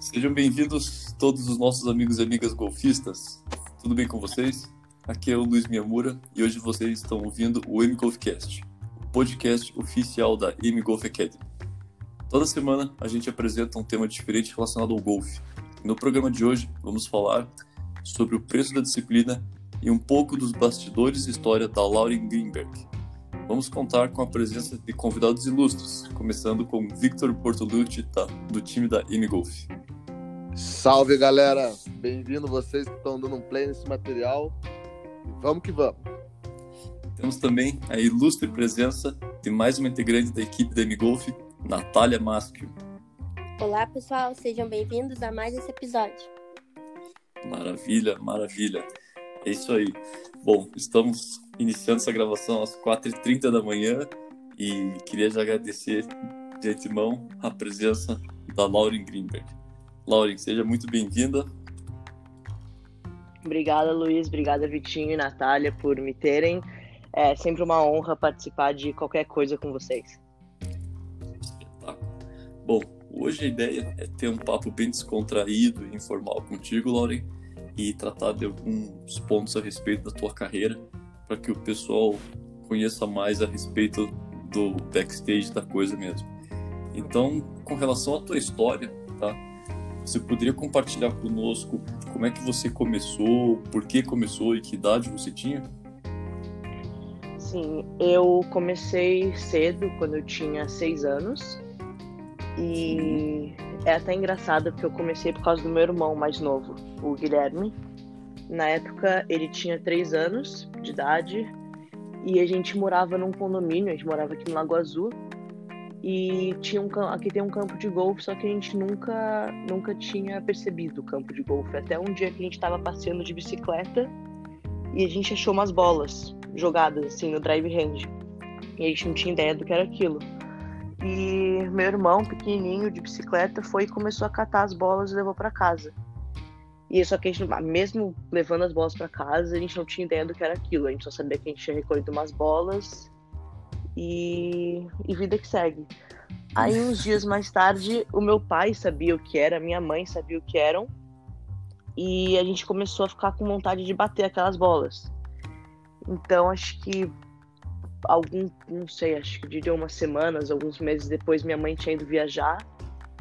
Sejam bem-vindos todos os nossos amigos e amigas golfistas. Tudo bem com vocês? Aqui é o Luiz Miyamura e hoje vocês estão ouvindo o M Golfcast, o podcast oficial da M Golf Academy. Toda semana a gente apresenta um tema diferente relacionado ao golfe. No programa de hoje vamos falar sobre o preço da disciplina e um pouco dos bastidores e história da Lauren Greenberg. Vamos contar com a presença de convidados ilustres, começando com Victor Portolucci, do time da Golf. Salve galera, bem-vindo vocês que estão dando um play nesse material. Vamos que vamos. Temos também a ilustre presença de mais uma integrante da equipe da Golf, Natália Maschio. Olá pessoal, sejam bem-vindos a mais esse episódio. Maravilha, maravilha. É isso aí. Bom, estamos iniciando essa gravação às 4h30 da manhã e queria já agradecer de antemão a presença da Lauren Greenberg. Lauren, seja muito bem-vinda. Obrigada, Luiz. Obrigada, Vitinho e Natália, por me terem. É sempre uma honra participar de qualquer coisa com vocês. Bom, hoje a ideia é ter um papo bem descontraído e informal contigo, Lauren, e tratar de alguns pontos a respeito da tua carreira, para que o pessoal conheça mais a respeito do backstage da coisa mesmo. Então, com relação à tua história, tá? Você poderia compartilhar conosco como é que você começou, por que começou e que idade você tinha? Sim, eu comecei cedo, quando eu tinha seis anos. E é até engraçado porque eu comecei por causa do meu irmão mais novo, o Guilherme. Na época ele tinha três anos de idade e a gente morava num condomínio, a gente morava aqui no Lago Azul e tinha um aqui tem um campo de golfe, só que a gente nunca nunca tinha percebido o campo de golfe. Até um dia que a gente estava passeando de bicicleta e a gente achou umas bolas jogadas assim no drive range. E a gente não tinha ideia do que era aquilo. E meu irmão, pequenininho, de bicicleta, foi e começou a catar as bolas e levou para casa. E só que a gente, mesmo levando as bolas para casa, a gente não tinha ideia do que era aquilo. A gente só sabia que a gente tinha recolhido umas bolas e, e vida que segue. Aí, uns dias mais tarde, o meu pai sabia o que era, minha mãe sabia o que eram, e a gente começou a ficar com vontade de bater aquelas bolas. Então, acho que algum, não sei, acho que diria umas semanas, alguns meses depois, minha mãe tinha ido viajar,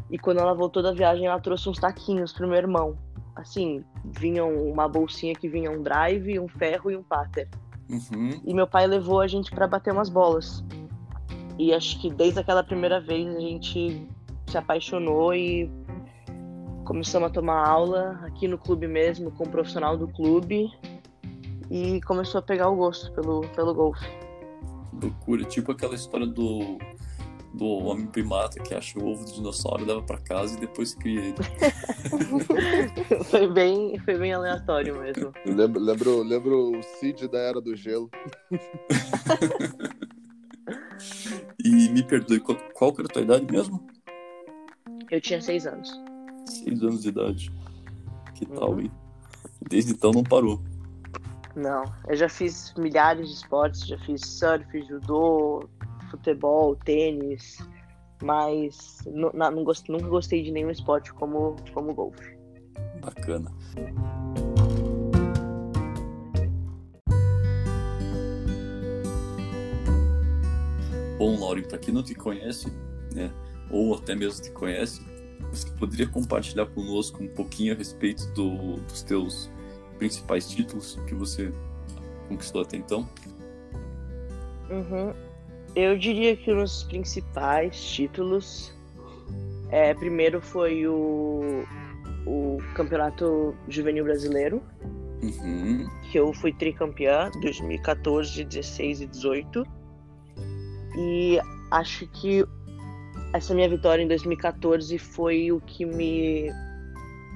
e quando ela voltou da viagem, ela trouxe uns taquinhos pro meu irmão. Assim, vinham uma bolsinha que vinha um drive, um ferro e um pater. Uhum. E meu pai levou a gente para bater umas bolas. E acho que desde aquela primeira vez a gente se apaixonou e começamos a tomar aula aqui no clube mesmo, com o profissional do clube. E começou a pegar o gosto pelo, pelo golfe. Loucura, tipo aquela história do do homem primata que acha o ovo do dinossauro, leva para casa e depois cria ele. foi, bem, foi bem aleatório mesmo. Lembro, lembro, lembro o Cid da Era do Gelo. e me perdoe, qual, qual era a tua idade mesmo? Eu tinha seis anos. Seis anos de idade. Que tal, uhum. Desde então não parou. Não, eu já fiz milhares de esportes, já fiz surf, judô, futebol, tênis, mas não, não gost, nunca gostei de nenhum esporte como, como golfe. Bacana. Bom, Lauri, para quem não te conhece, né, ou até mesmo te conhece, você poderia compartilhar conosco um pouquinho a respeito do, dos teus principais títulos que você conquistou até então? Uhum. Eu diria que os principais títulos, é, primeiro foi o, o Campeonato Juvenil Brasileiro, uhum. que eu fui tricampeã 2014, 16 e 18. E acho que essa minha vitória em 2014 foi o que me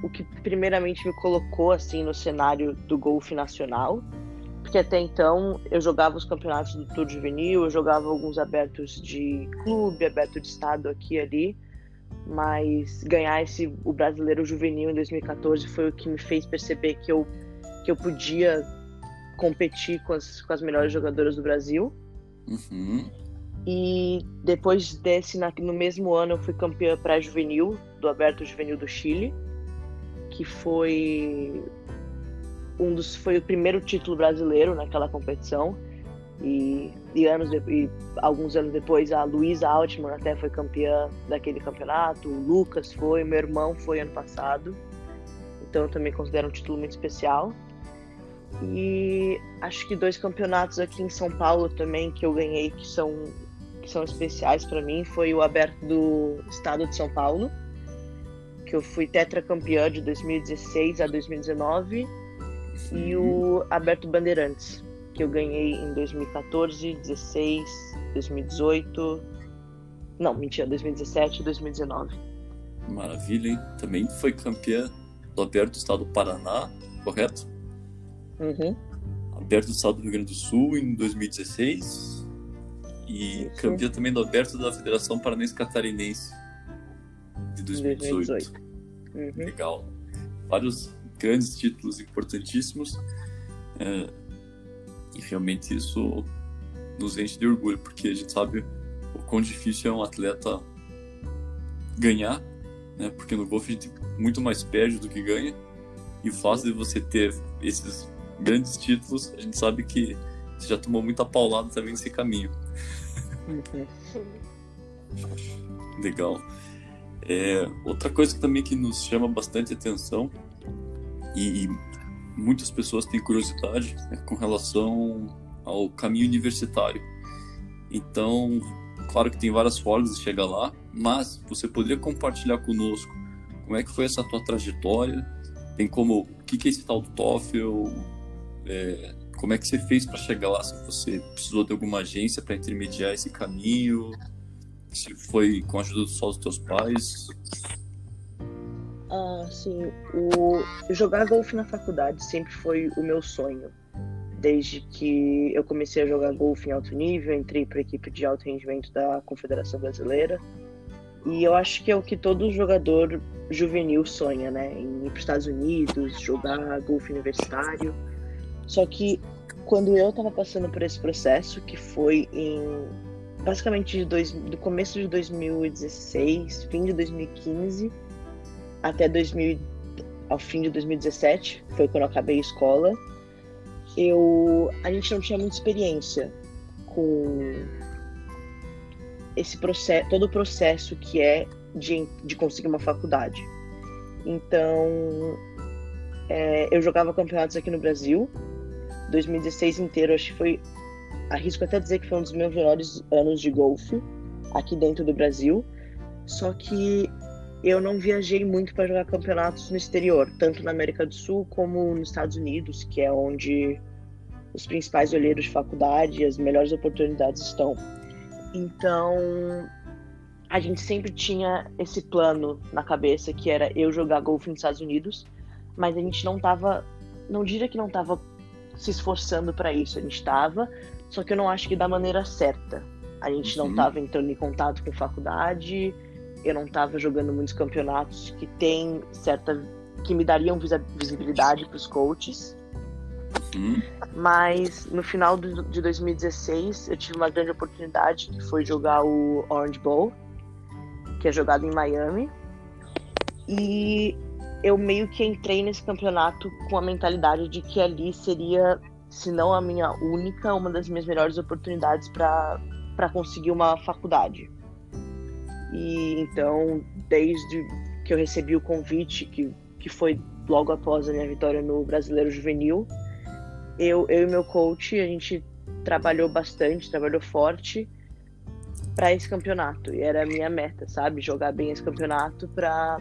o que primeiramente me colocou assim no cenário do golfe nacional porque até então eu jogava os campeonatos do Tour Juvenil, eu jogava alguns abertos de clube, aberto de estado aqui e ali, mas ganhar esse o brasileiro juvenil em 2014 foi o que me fez perceber que eu que eu podia competir com as, com as melhores jogadoras do Brasil. Uhum. E depois desse, no mesmo ano, eu fui campeã pré-juvenil do Aberto Juvenil do Chile, que foi um dos foi o primeiro título brasileiro naquela competição. E, e anos de, e alguns anos depois a Luísa Altman até foi campeã daquele campeonato, o Lucas foi, meu irmão foi ano passado. Então eu também considero um título muito especial. E acho que dois campeonatos aqui em São Paulo também que eu ganhei que são que são especiais para mim foi o aberto do estado de São Paulo, que eu fui tetracampeã de 2016 a 2019, e o aberto Bandeirantes, que eu ganhei em 2014, 16, 2018, não, mentira, 2017 e 2019. Maravilha, hein? Também foi campeã do aberto do estado do Paraná, correto? Uhum. Aberto do estado do Rio Grande do Sul em 2016 e Isso. campeã também do Aberto da Federação Paranense Catarinense de 2018. 2018. Uhum. Legal. Vários grandes títulos importantíssimos. É, e realmente isso nos enche de orgulho, porque a gente sabe o quão difícil é um atleta ganhar, né? Porque no golfe a gente muito mais perde do que ganha. E o fato de você ter esses grandes títulos, a gente sabe que você já tomou muita paulada também nesse caminho. Legal. É, outra coisa também que nos chama bastante atenção e, e muitas pessoas têm curiosidade é com relação ao caminho universitário. Então, claro que tem várias formas de chegar lá, mas você poderia compartilhar conosco como é que foi essa tua trajetória? Tem como o que, que é esse tal do TOEFL? É, como é que você fez para chegar lá? Se você precisou de alguma agência para intermediar esse caminho? Se foi com a ajuda só dos teus pais? Ah, sim. O jogar golfe na faculdade sempre foi o meu sonho. Desde que eu comecei a jogar golfe em alto nível, entrei para a equipe de alto rendimento da Confederação Brasileira. E eu acho que é o que todo jogador juvenil sonha, né? Em ir para os Estados Unidos, jogar golfe universitário. Só que quando eu estava passando por esse processo, que foi em basicamente dois, do começo de 2016, fim de 2015 até 2000, ao fim de 2017, foi quando eu acabei a escola. Eu, a gente não tinha muita experiência com esse processo, todo o processo que é de, de conseguir uma faculdade. Então, é, eu jogava campeonatos aqui no Brasil, 2016 inteiro, acho que foi. Arrisco até dizer que foi um dos meus melhores anos de golfe aqui dentro do Brasil. Só que eu não viajei muito para jogar campeonatos no exterior, tanto na América do Sul como nos Estados Unidos, que é onde os principais olheiros de faculdade e as melhores oportunidades estão. Então, a gente sempre tinha esse plano na cabeça que era eu jogar golfe nos Estados Unidos, mas a gente não tava, não diria que não tava se esforçando para isso. A gente estava, só que eu não acho que da maneira certa. A gente não estava uhum. entrando em contato com faculdade, eu não estava jogando muitos campeonatos que tem certa que me dariam visibilidade para os coaches. Uhum. Mas no final de 2016 eu tive uma grande oportunidade que foi jogar o Orange Bowl, que é jogado em Miami. E eu meio que entrei nesse campeonato com a mentalidade de que ali seria, se não a minha única, uma das minhas melhores oportunidades para conseguir uma faculdade. E então, desde que eu recebi o convite, que, que foi logo após a minha vitória no Brasileiro Juvenil, eu, eu e meu coach, a gente trabalhou bastante, trabalhou forte para esse campeonato. E era a minha meta, sabe? Jogar bem esse campeonato para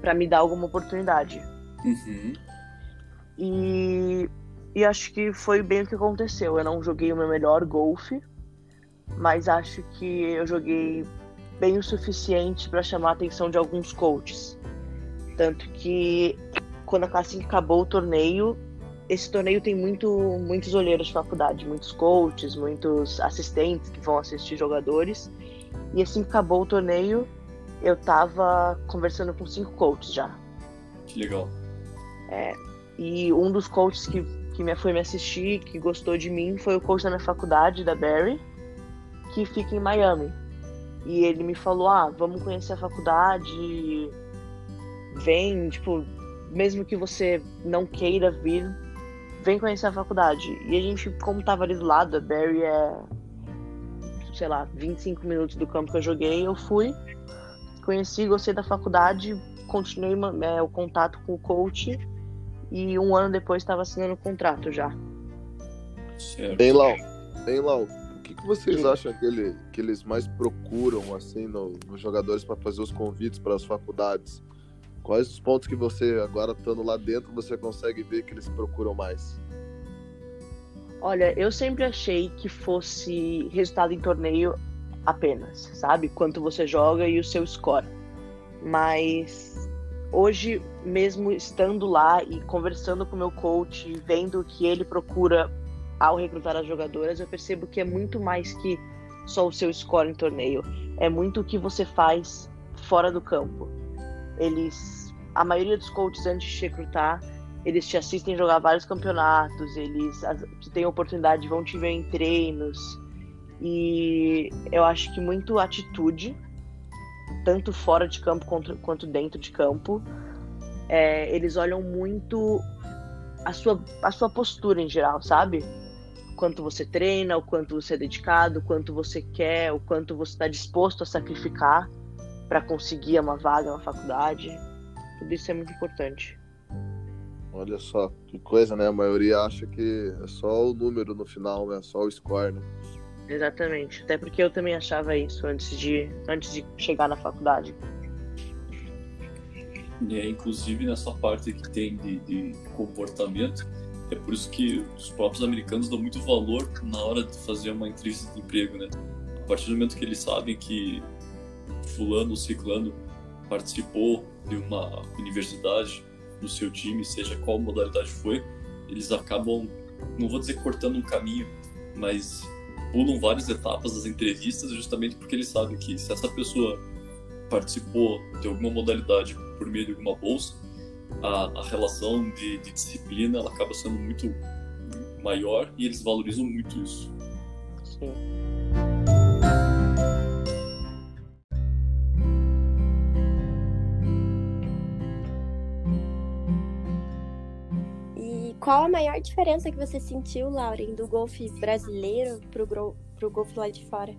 para me dar alguma oportunidade. Uhum. E, e acho que foi bem o que aconteceu. Eu não joguei o meu melhor golfe, mas acho que eu joguei bem o suficiente para chamar a atenção de alguns coaches. Tanto que quando que acabou o torneio, esse torneio tem muito, muitos olheiros de faculdade, muitos coaches, muitos assistentes que vão assistir jogadores. E assim que acabou o torneio, eu tava conversando com cinco coaches já. Que legal. É, e um dos coaches que, que me foi me assistir, que gostou de mim, foi o coach da minha faculdade, da Barry, que fica em Miami. E ele me falou: ah, vamos conhecer a faculdade, vem, tipo, mesmo que você não queira vir, vem conhecer a faculdade. E a gente, como tava ali do lado, a Barry é, sei lá, 25 minutos do campo que eu joguei, eu fui, conheci, gostei da faculdade, continuei é, o contato com o coach e um ano depois estava assinando o contrato já. Certo. Bem, Lau, bem, Lau, que, que vocês acham que, ele, que eles mais procuram, assim, no, nos jogadores para fazer os convites para as faculdades? Quais os pontos que você, agora estando lá dentro, você consegue ver que eles procuram mais? Olha, eu sempre achei que fosse resultado em torneio apenas, sabe? Quanto você joga e o seu score. Mas hoje, mesmo estando lá e conversando com o meu coach, vendo o que ele procura ao recrutar as jogadoras, eu percebo que é muito mais que só o seu score em torneio. É muito o que você faz fora do campo. Eles, a maioria dos coaches antes de recrutar, eles te assistem jogar vários campeonatos, eles têm oportunidade, vão te ver em treinos. E eu acho que muito atitude, tanto fora de campo quanto, quanto dentro de campo. É, eles olham muito a sua, a sua postura em geral, sabe? Quanto você treina, o quanto você é dedicado, o quanto você quer, o quanto você está disposto a sacrificar para conseguir uma vaga na faculdade. Tudo isso é muito importante. Olha só, que coisa, né? A maioria acha que é só o número no final, né? Só o score, né? Exatamente. Até porque eu também achava isso antes de, antes de chegar na faculdade. É, inclusive nessa parte que tem de, de comportamento, é por isso que os próprios americanos dão muito valor na hora de fazer uma entrevista de emprego, né? A partir do momento que eles sabem que fulano ou ciclano participou de uma universidade no seu time, seja qual modalidade foi, eles acabam, não vou dizer cortando um caminho, mas pulam várias etapas das entrevistas justamente porque eles sabem que se essa pessoa participou de alguma modalidade por meio de alguma bolsa, a, a relação de, de, disciplina ela acaba sendo muito maior e eles valorizam muito isso. Sim. E qual a maior diferença que você sentiu, Lauren, do golfe brasileiro pro, pro golfe lá de fora?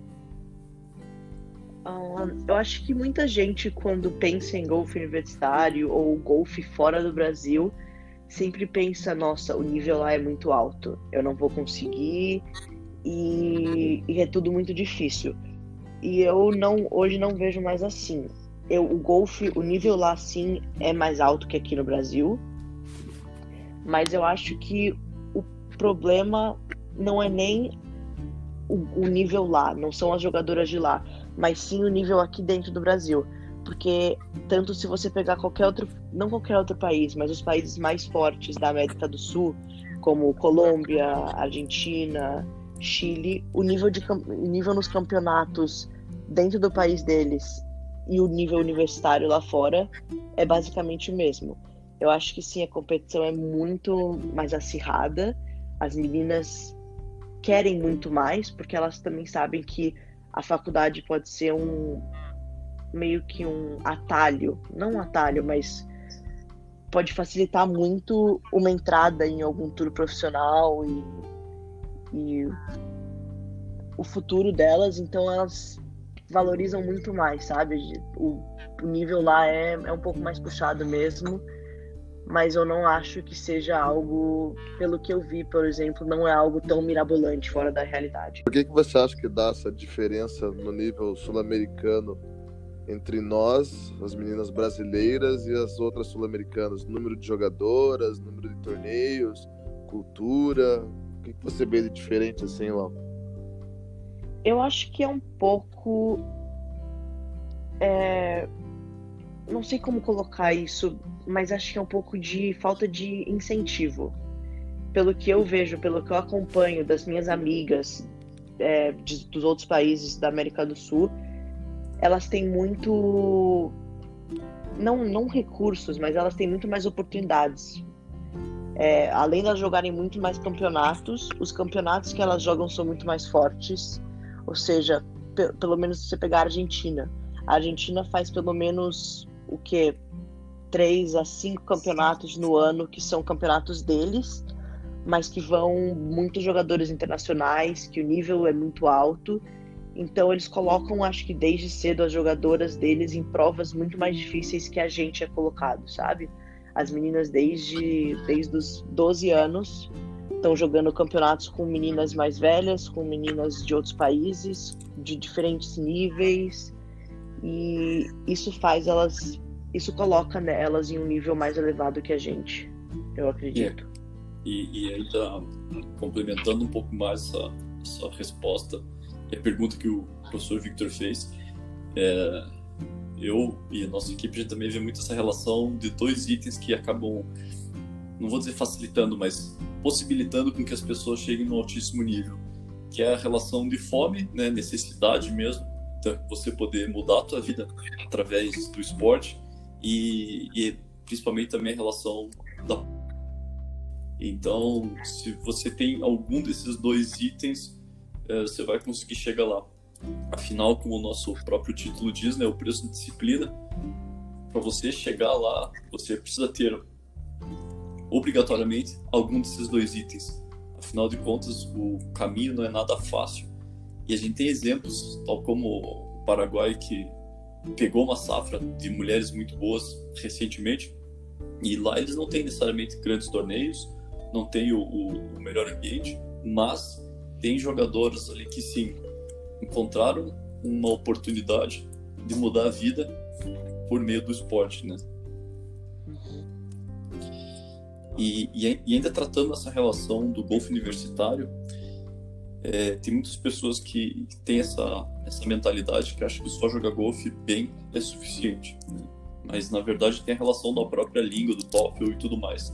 Uh, eu acho que muita gente, quando pensa em golfe universitário ou golfe fora do Brasil, sempre pensa: nossa, o nível lá é muito alto, eu não vou conseguir e, e é tudo muito difícil. E eu não, hoje não vejo mais assim. Eu, o golfe, o nível lá sim é mais alto que aqui no Brasil, mas eu acho que o problema não é nem o, o nível lá, não são as jogadoras de lá mas sim o nível aqui dentro do Brasil. Porque tanto se você pegar qualquer outro, não qualquer outro país, mas os países mais fortes da América do Sul, como Colômbia, Argentina, Chile, o nível, de, o nível nos campeonatos dentro do país deles e o nível universitário lá fora é basicamente o mesmo. Eu acho que sim, a competição é muito mais acirrada. As meninas querem muito mais, porque elas também sabem que a faculdade pode ser um meio que um atalho, não um atalho, mas pode facilitar muito uma entrada em algum tour profissional e, e o futuro delas, então elas valorizam muito mais, sabe? O, nível lá é, é um pouco mais puxado mesmo mas eu não acho que seja algo, pelo que eu vi, por exemplo, não é algo tão mirabolante fora da realidade. Por que, que você acha que dá essa diferença no nível sul-americano entre nós, as meninas brasileiras e as outras sul-americanas? Número de jogadoras, número de torneios, cultura? O que, que você vê de diferente assim, lá? Eu acho que é um pouco. É... Não sei como colocar isso mas acho que é um pouco de falta de incentivo. Pelo que eu vejo, pelo que eu acompanho das minhas amigas é, de, dos outros países da América do Sul, elas têm muito. Não, não recursos, mas elas têm muito mais oportunidades. É, além de jogarem muito mais campeonatos, os campeonatos que elas jogam são muito mais fortes. Ou seja, pe pelo menos se você pegar a Argentina. A Argentina faz pelo menos o que? Três a cinco campeonatos no ano que são campeonatos deles, mas que vão muitos jogadores internacionais, que o nível é muito alto. Então eles colocam, acho que desde cedo, as jogadoras deles em provas muito mais difíceis que a gente é colocado, sabe? As meninas desde, desde os 12 anos estão jogando campeonatos com meninas mais velhas, com meninas de outros países, de diferentes níveis, e isso faz elas, isso coloca elas em um nível mais elevado que a gente, eu acredito. E, e ainda complementando um pouco mais essa, essa resposta, a pergunta que o professor Victor fez, é, eu e a nossa equipe já também vê muito essa relação de dois itens que acabam, não vou dizer facilitando, mas possibilitando com que as pessoas cheguem no altíssimo nível, que é a relação de fome, né, necessidade mesmo, então, você poder mudar a tua vida através do esporte e, e principalmente também a relação da então, se você tem algum desses dois itens, é, você vai conseguir chegar lá. Afinal, como o nosso próprio título diz, né, o preço de disciplina, para você chegar lá, você precisa ter obrigatoriamente algum desses dois itens. Afinal de contas, o caminho não é nada fácil. E a gente tem exemplos, tal como o Paraguai, que pegou uma safra de mulheres muito boas recentemente, e lá eles não têm necessariamente grandes torneios, não tem o, o, o melhor ambiente, mas tem jogadores ali que sim encontraram uma oportunidade de mudar a vida por meio do esporte, né? E, e, ainda tratando essa relação do golfe universitário, é, tem muitas pessoas que têm essa, essa mentalidade que acham que só jogar golfe bem é suficiente. Né? Mas na verdade tem a relação da própria língua, do TOEFL e tudo mais.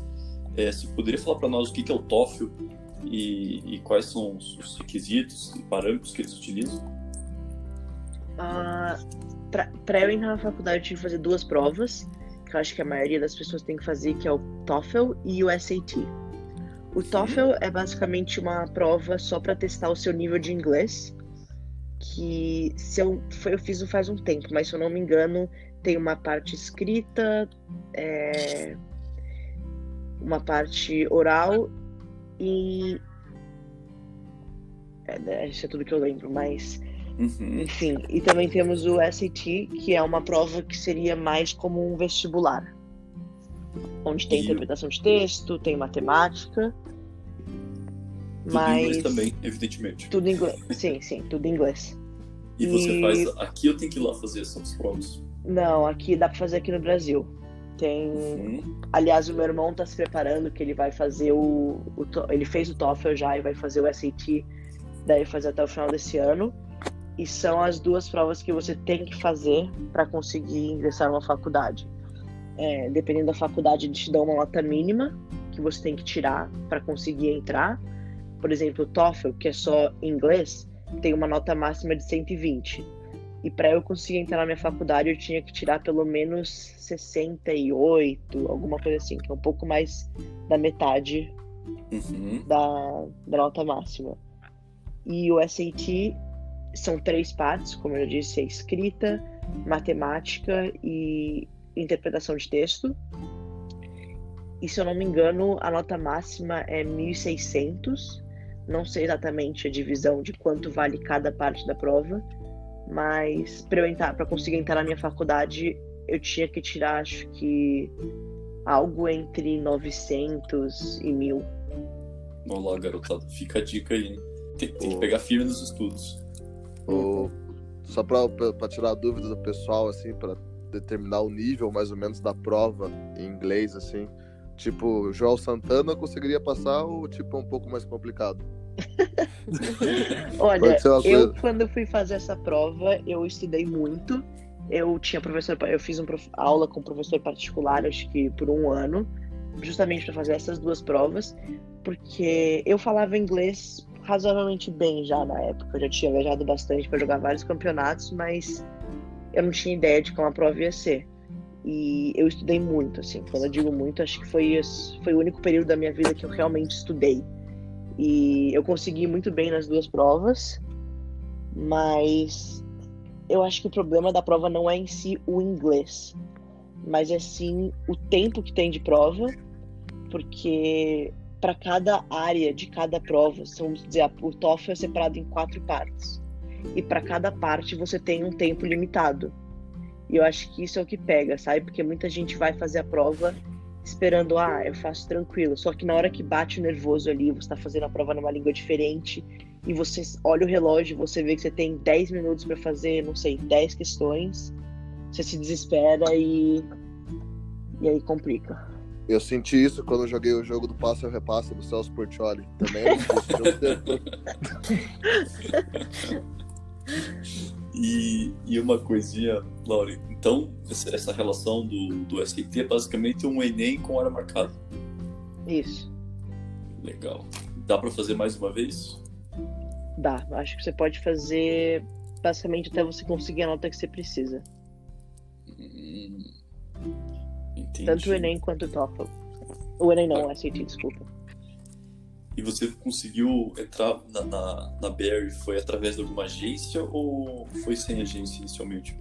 É, poderia falar para nós o que é o TOEFL e, e, quais são os requisitos e parâmetros que eles utilizam? Uh, para eu entrar na faculdade, eu tive que fazer duas provas que eu acho que a maioria das pessoas tem que fazer, que é o TOEFL e o SAT. O TOEFL é basicamente uma prova só para testar o seu nível de inglês, que se eu, eu fiz faz um tempo, mas se eu não me engano, tem uma parte escrita, é, uma parte oral e. É, isso é tudo que eu lembro, mas Uhum. Enfim, e também temos o SAT, que é uma prova que seria mais como um vestibular. Onde tem e interpretação de texto, tem matemática. Tudo mas... em inglês também, evidentemente. Tudo em inglês. Sim, sim, tudo em inglês. E, e você faz. Aqui eu tenho que ir lá fazer essas provas? Não, aqui dá pra fazer aqui no Brasil. Tem. Uhum. Aliás, o meu irmão tá se preparando que ele vai fazer o, o. Ele fez o TOEFL já e vai fazer o SAT, daí fazer até o final desse ano e são as duas provas que você tem que fazer para conseguir ingressar numa faculdade. É, dependendo da faculdade, eles te dão uma nota mínima que você tem que tirar para conseguir entrar. Por exemplo, o TOEFL, que é só inglês, tem uma nota máxima de 120. E para eu conseguir entrar na minha faculdade, eu tinha que tirar pelo menos 68, alguma coisa assim, que é um pouco mais da metade uhum. da, da nota máxima. E o SAT são três partes, como eu disse, é escrita, matemática e interpretação de texto. E se eu não me engano, a nota máxima é 1600. Não sei exatamente a divisão de quanto vale cada parte da prova, mas para eu entrar, para conseguir entrar na minha faculdade, eu tinha que tirar acho que algo entre 900 e 1000. Vamos lá, garotada, fica a dica aí. Hein? Tem, tem que pegar firme nos estudos. O, só para tirar a dúvida do pessoal, assim, para determinar o nível mais ou menos da prova em inglês, assim. Tipo, João Santana conseguiria passar ou tipo é um pouco mais complicado? Olha, eu quando fui fazer essa prova, eu estudei muito. Eu tinha professor, eu fiz uma aula com um professor particular, acho que por um ano, justamente para fazer essas duas provas, porque eu falava inglês razoavelmente bem já na época. Eu já tinha viajado bastante para jogar vários campeonatos, mas eu não tinha ideia de como a prova ia ser. E eu estudei muito, assim. Quando eu digo muito, acho que foi, foi o único período da minha vida que eu realmente estudei. E eu consegui muito bem nas duas provas. Mas eu acho que o problema da prova não é em si o inglês, mas é sim o tempo que tem de prova, porque para cada área de cada prova, vamos dizer, o TOEFL é separado em quatro partes. E para cada parte você tem um tempo limitado. E eu acho que isso é o que pega, sabe? Porque muita gente vai fazer a prova esperando, ah, eu faço tranquilo. Só que na hora que bate o nervoso ali, você está fazendo a prova numa língua diferente, e você olha o relógio, você vê que você tem 10 minutos para fazer, não sei, 10 questões, você se desespera e e aí complica. Eu senti isso quando eu joguei o jogo do passo e repassa do Celso Portioli. Também é e, e uma coisinha, Laura, então essa relação do, do SAT é basicamente um Enem com hora marcada. Isso. Legal. Dá para fazer mais uma vez? Dá. Acho que você pode fazer basicamente até você conseguir a nota que você precisa. Hum, entendi. Tanto o Enem quanto o TOEFL. O Enem não, ah. o SAT, desculpa. E você conseguiu entrar na, na, na Barry, foi através de alguma agência ou foi sem agência inicialmente?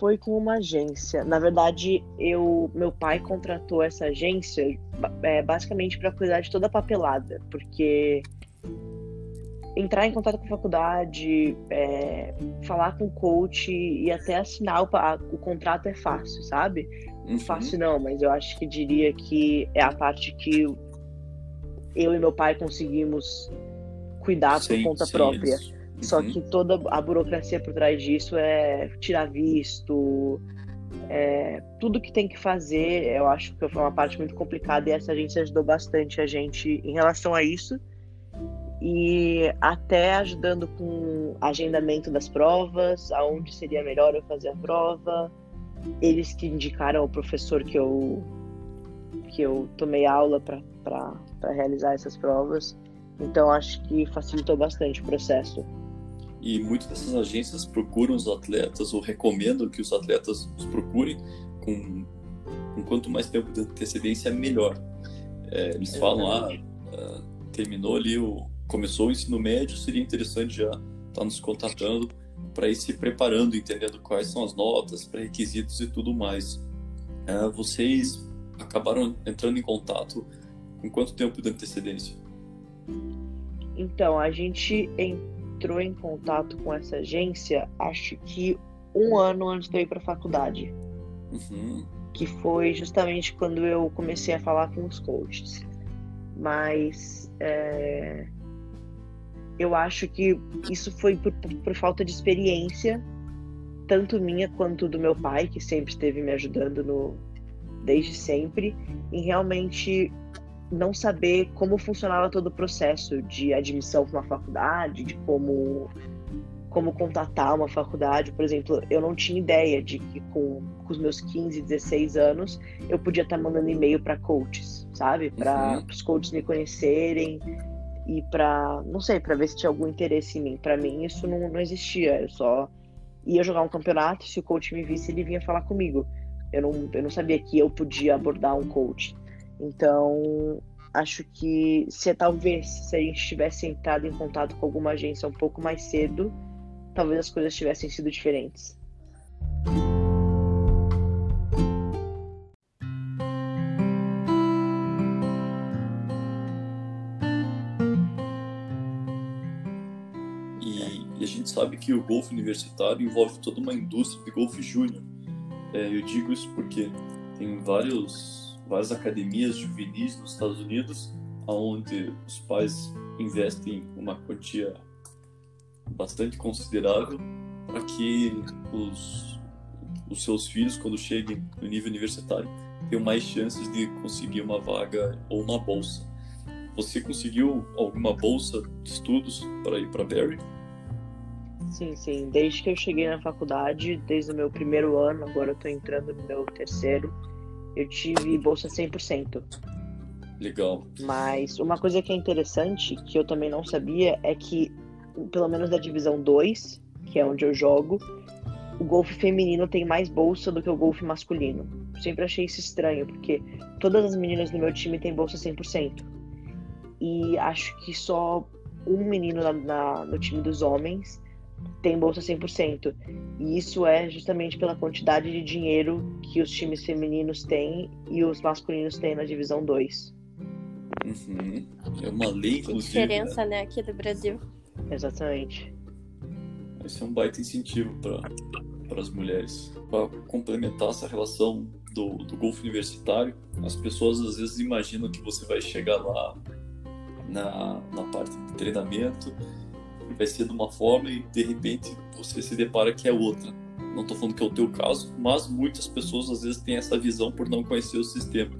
Foi com uma agência. Na verdade, eu, meu pai contratou essa agência é, basicamente para cuidar de toda a papelada, porque entrar em contato com a faculdade, é, falar com o coach e até assinar o, a, o contrato é fácil, sabe? Uhum. Fácil não, mas eu acho que diria que é a parte que eu e meu pai conseguimos cuidar sim, por conta sim, própria. Uhum. Só que toda a burocracia por trás disso é tirar visto, é, tudo que tem que fazer, eu acho que foi uma parte muito complicada e essa agência ajudou bastante a gente em relação a isso e até ajudando com agendamento das provas, aonde seria melhor eu fazer a prova. Eles que indicaram o professor que eu que eu tomei aula para realizar essas provas. Então acho que facilitou bastante o processo. E muitas dessas agências procuram os atletas ou recomendam que os atletas os procurem com, com quanto mais tempo de antecedência melhor. É, eles falam, ah, ah terminou ali o, começou o ensino médio, seria interessante já estar tá nos contatando para ir se preparando, entendendo quais são as notas, pré-requisitos e tudo mais. É, vocês acabaram entrando em contato com quanto tempo de antecedência? Então, a gente entrou em contato com essa agência, acho que um ano antes de eu ir para a faculdade. Uhum. Que foi justamente quando eu comecei a falar com os coaches. Mas é, eu acho que isso foi por, por, falta de experiência, tanto minha quanto do meu pai, que sempre esteve me ajudando no, desde sempre, em realmente não saber como funcionava todo o processo de admissão para uma faculdade, de como como contatar uma faculdade, por exemplo, eu não tinha ideia de que com, com os meus 15, 16 anos eu podia estar mandando e-mail para coaches, sabe? Para uhum. os coaches me conhecerem, e para não sei, para ver se tinha algum interesse em mim. Para mim isso não, não existia, eu só ia jogar um campeonato, se o coach me visse, ele vinha falar comigo. Eu não, eu não sabia que eu podia abordar um coach. Então, acho que se talvez se a gente tivesse entrado em contato com alguma agência um pouco mais cedo, talvez as coisas tivessem sido diferentes. sabe que o golfe universitário envolve toda uma indústria de golfe júnior. É, eu digo isso porque tem vários, várias academias juvenis nos Estados Unidos onde os pais investem uma quantia bastante considerável para que os, os seus filhos, quando cheguem no nível universitário, tenham mais chances de conseguir uma vaga ou uma bolsa. Você conseguiu alguma bolsa de estudos para ir para Barry? Sim, sim. Desde que eu cheguei na faculdade, desde o meu primeiro ano, agora eu tô entrando no meu terceiro, eu tive bolsa 100%. Legal. Mas uma coisa que é interessante, que eu também não sabia, é que, pelo menos da divisão 2, que é onde eu jogo, o golfe feminino tem mais bolsa do que o golfe masculino. Sempre achei isso estranho, porque todas as meninas do meu time têm bolsa 100%. E acho que só um menino na, na, no time dos homens tem bolsa 100%. E isso é justamente pela quantidade de dinheiro que os times femininos têm e os masculinos têm na divisão 2. Uhum. É uma lei, inclusive. Né? diferença, né? aqui do Brasil. Exatamente. Esse é um baita incentivo para as mulheres. Para complementar essa relação do, do golfe universitário, as pessoas às vezes imaginam que você vai chegar lá na, na parte de treinamento vai ser de uma forma e de repente você se depara que é outra. Não estou falando que é o teu caso, mas muitas pessoas às vezes têm essa visão por não conhecer o sistema.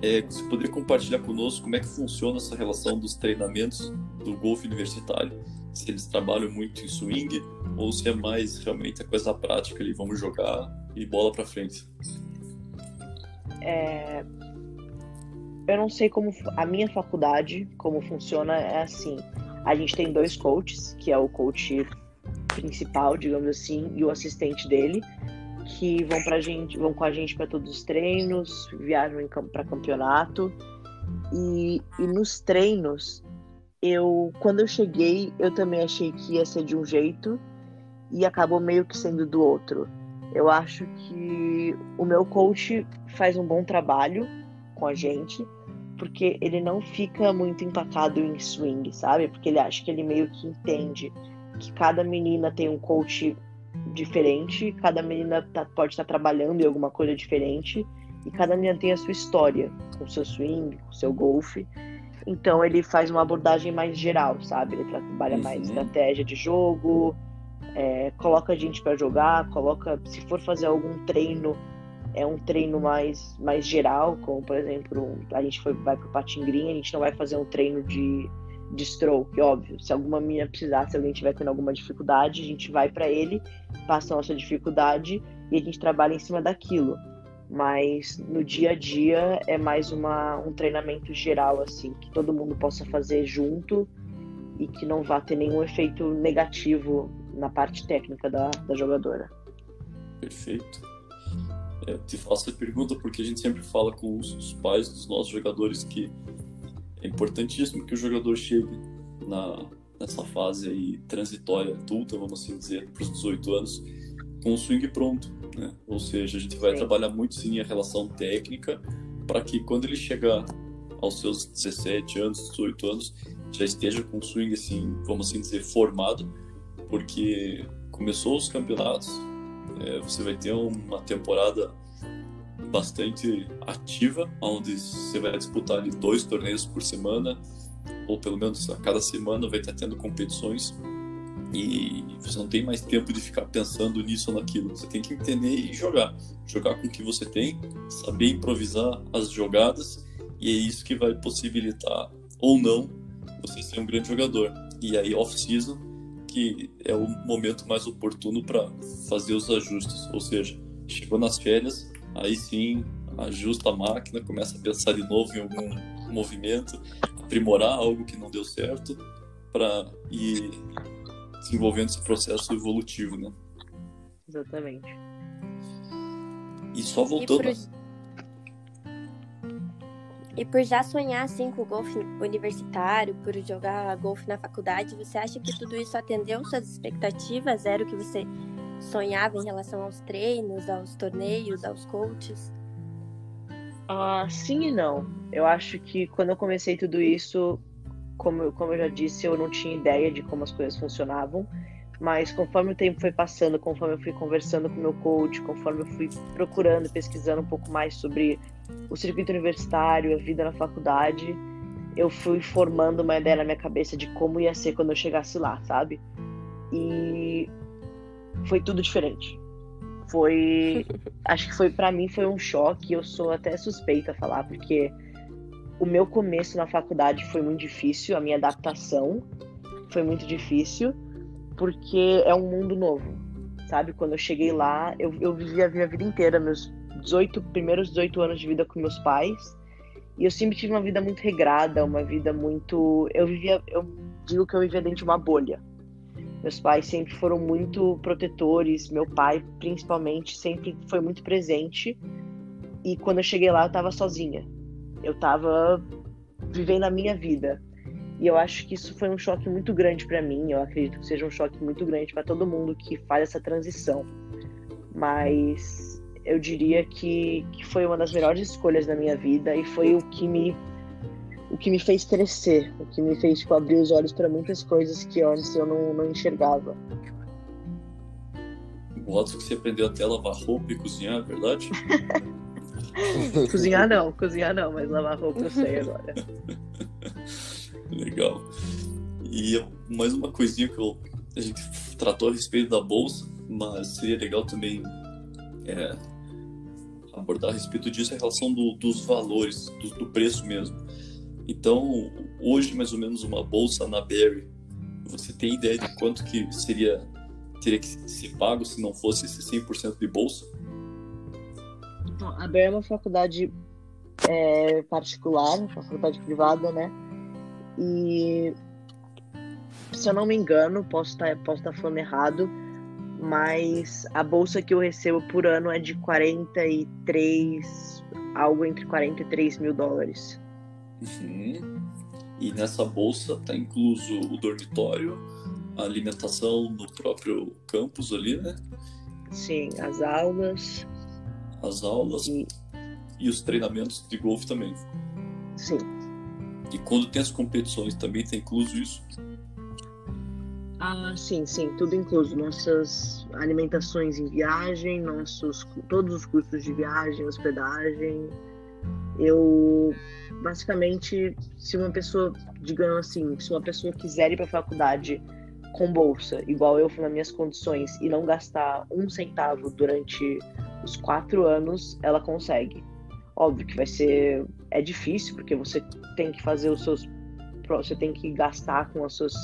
É, você poderia compartilhar conosco como é que funciona essa relação dos treinamentos do golfe universitário? Se eles trabalham muito em swing ou se é mais realmente a coisa prática ali, vamos jogar e bola para frente? É... Eu não sei como a minha faculdade, como funciona, é assim. A gente tem dois coaches, que é o coach principal, digamos assim, e o assistente dele, que vão pra gente, vão com a gente para todos os treinos, viajam para campeonato. E, e nos treinos, eu quando eu cheguei, eu também achei que ia ser de um jeito e acabou meio que sendo do outro. Eu acho que o meu coach faz um bom trabalho com a gente, porque ele não fica muito empacado em swing, sabe? Porque ele acha que ele meio que entende que cada menina tem um coach diferente, cada menina tá, pode estar tá trabalhando em alguma coisa diferente e cada menina tem a sua história com seu swing, com seu golfe. Então ele faz uma abordagem mais geral, sabe? Ele trabalha uhum. mais estratégia de jogo, é, coloca a gente para jogar, coloca, se for fazer algum treino é um treino mais, mais geral, como por exemplo, a gente foi, vai pro Patingrim, a gente não vai fazer um treino de, de stroke, óbvio. Se alguma menina precisar, se alguém tiver tendo alguma dificuldade, a gente vai para ele, passa a nossa dificuldade e a gente trabalha em cima daquilo. Mas no dia a dia é mais uma, um treinamento geral, assim, que todo mundo possa fazer junto e que não vá ter nenhum efeito negativo na parte técnica da, da jogadora. Perfeito. É, eu te faço a pergunta porque a gente sempre fala com os, os pais dos nossos jogadores que é importantíssimo que o jogador chegue na, nessa fase aí transitória adulta, vamos assim dizer, para os 18 anos, com o swing pronto. Né? Ou seja, a gente vai sim. trabalhar muito sim a relação técnica para que quando ele chegar aos seus 17 anos, 18 anos, já esteja com o swing assim, vamos assim dizer, formado, porque começou os campeonatos, é, você vai ter uma temporada bastante ativa, onde você vai disputar ali dois torneios por semana, ou pelo menos a cada semana vai estar tendo competições e você não tem mais tempo de ficar pensando nisso ou naquilo. Você tem que entender e jogar. Jogar com o que você tem, saber improvisar as jogadas e é isso que vai possibilitar ou não você ser um grande jogador. E aí off-season que é o momento mais oportuno para fazer os ajustes. Ou seja, chegou nas férias, aí sim ajusta a máquina, começa a pensar de novo em algum movimento, aprimorar algo que não deu certo para ir desenvolvendo esse processo evolutivo, né? Exatamente. E só voltando. E pro... E por já sonhar assim com o golfe universitário, por jogar golfe na faculdade, você acha que tudo isso atendeu suas expectativas? Era o que você sonhava em relação aos treinos, aos torneios, aos coaches? Ah, sim e não. Eu acho que quando eu comecei tudo isso, como, como eu já disse, eu não tinha ideia de como as coisas funcionavam. Mas conforme o tempo foi passando, conforme eu fui conversando com meu coach, conforme eu fui procurando, pesquisando um pouco mais sobre o circuito universitário, a vida na faculdade, eu fui formando uma ideia na minha cabeça de como ia ser quando eu chegasse lá, sabe? E foi tudo diferente. Foi, acho que foi para mim foi um choque. Eu sou até suspeita a falar porque o meu começo na faculdade foi muito difícil, a minha adaptação foi muito difícil porque é um mundo novo, sabe? Quando eu cheguei lá, eu, eu vivi a minha vida inteira, meus 18, primeiros 18 anos de vida com meus pais, e eu sempre tive uma vida muito regrada, uma vida muito. Eu vivia, eu digo que eu vivia dentro de uma bolha. Meus pais sempre foram muito protetores, meu pai, principalmente, sempre foi muito presente. E quando eu cheguei lá, eu tava sozinha. Eu tava vivendo a minha vida. E eu acho que isso foi um choque muito grande para mim. Eu acredito que seja um choque muito grande para todo mundo que faz essa transição. Mas eu diria que, que foi uma das melhores escolhas da minha vida e foi o que me o que me fez crescer, o que me fez tipo, abrir os olhos para muitas coisas que antes eu não, não enxergava. Boatos que você aprendeu até a lavar roupa e cozinhar, é verdade? cozinhar não, cozinhar não, mas lavar roupa eu sei agora. Legal. E mais uma coisinha que eu, a gente tratou a respeito da bolsa, mas seria legal também é, abordar a respeito disso, a relação do, dos valores, do, do, preço mesmo. Então, hoje, mais ou menos, uma bolsa na Berry, você tem ideia de quanto que seria teria que ser pago se não fosse esse 100% de bolsa? A Berry é uma faculdade é, particular, uma faculdade privada, né? E se eu não me engano, posso estar tá, posso estar tá falando errado, mas a bolsa que eu recebo por ano é de 43, algo entre 43 mil dólares. Uhum. E nessa bolsa está incluso o dormitório, a alimentação no próprio campus ali, né? Sim, as aulas. As aulas e, e os treinamentos de golfe também. Sim. E quando tem as competições também tem incluso isso? Ah, sim, sim, tudo incluso. Nossas alimentações em viagem, nossos todos os custos de viagem, hospedagem. Eu basicamente, se uma pessoa, digamos assim, se uma pessoa quiser ir para a faculdade com bolsa, igual eu nas minhas condições, e não gastar um centavo durante os quatro anos, ela consegue. Óbvio que vai ser. É difícil, porque você tem que fazer os seus. Você tem que gastar com as suas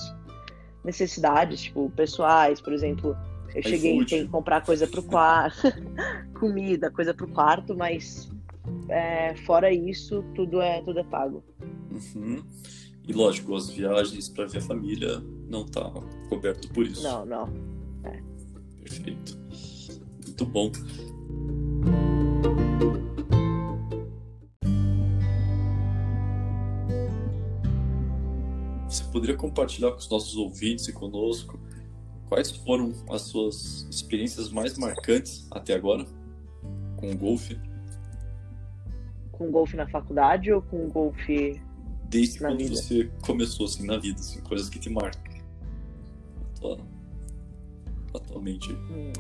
necessidades, tipo, pessoais, por exemplo. Eu cheguei e tenho que comprar coisa pro quarto, comida, coisa pro quarto, mas é, fora isso, tudo é, tudo é pago. Uhum. E lógico, as viagens para ver a família não tá coberto por isso. Não, não. É. Perfeito. Muito bom. Poderia compartilhar com os nossos ouvintes e conosco quais foram as suas experiências mais marcantes até agora com o golfe? Com o golfe na faculdade ou com o golfe desde quando vida. você começou assim na vida, assim, coisas que te marcam atualmente? Hum.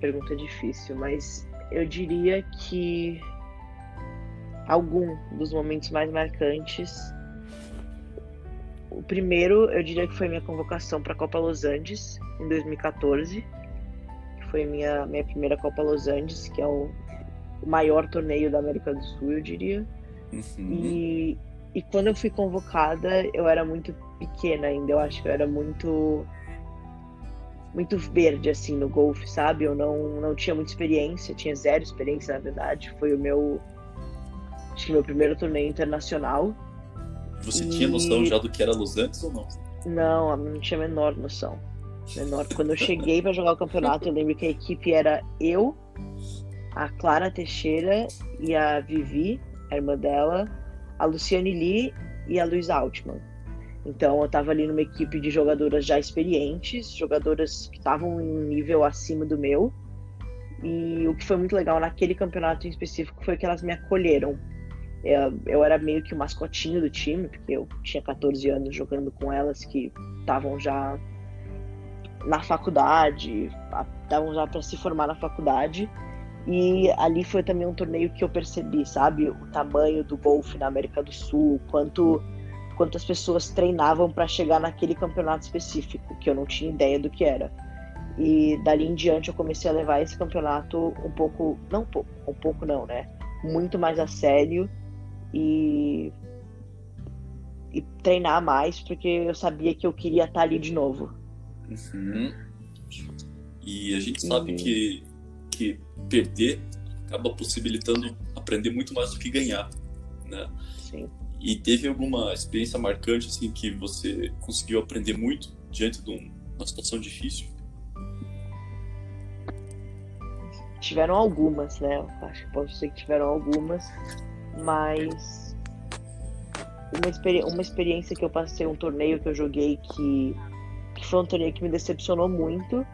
Pergunta difícil, mas eu diria que algum dos momentos mais marcantes. O primeiro, eu diria que foi minha convocação para a Copa Los Angeles em 2014, que foi minha minha primeira Copa Los Angeles, que é o, o maior torneio da América do Sul, eu diria. Uhum. E, e quando eu fui convocada, eu era muito pequena ainda. Eu acho que eu era muito muito verde assim no golfe, sabe? Eu não não tinha muita experiência, tinha zero experiência na verdade. Foi o meu acho que meu primeiro torneio internacional. Você e... tinha noção já do que era Los Angeles ou não? Não, eu não tinha a menor noção. Menor. Quando eu cheguei para jogar o campeonato, eu lembro que a equipe era eu, a Clara Teixeira e a Vivi, a irmã dela, a Luciane Lee e a Luiz Altman. Então eu estava ali numa equipe de jogadoras já experientes, jogadoras que estavam em um nível acima do meu. E o que foi muito legal naquele campeonato em específico foi que elas me acolheram. Eu, eu era meio que o mascotinho do time, porque eu tinha 14 anos jogando com elas que estavam já na faculdade, estavam já para se formar na faculdade. E ali foi também um torneio que eu percebi, sabe, o tamanho do golfe na América do Sul, quanto quantas pessoas treinavam para chegar naquele campeonato específico, que eu não tinha ideia do que era. E dali em diante eu comecei a levar esse campeonato um pouco, não um pouco, um pouco não, né? Muito mais a sério e e treinar mais porque eu sabia que eu queria estar ali de novo. Uhum. E a gente sabe e... que que perder acaba possibilitando aprender muito mais do que ganhar, né? Sim. E teve alguma experiência marcante assim que você conseguiu aprender muito diante de uma situação difícil? Tiveram algumas, né? Acho que pode ser que tiveram algumas, mas uma, experi uma experiência que eu passei, um torneio que eu joguei que, que foi um torneio que me decepcionou muito,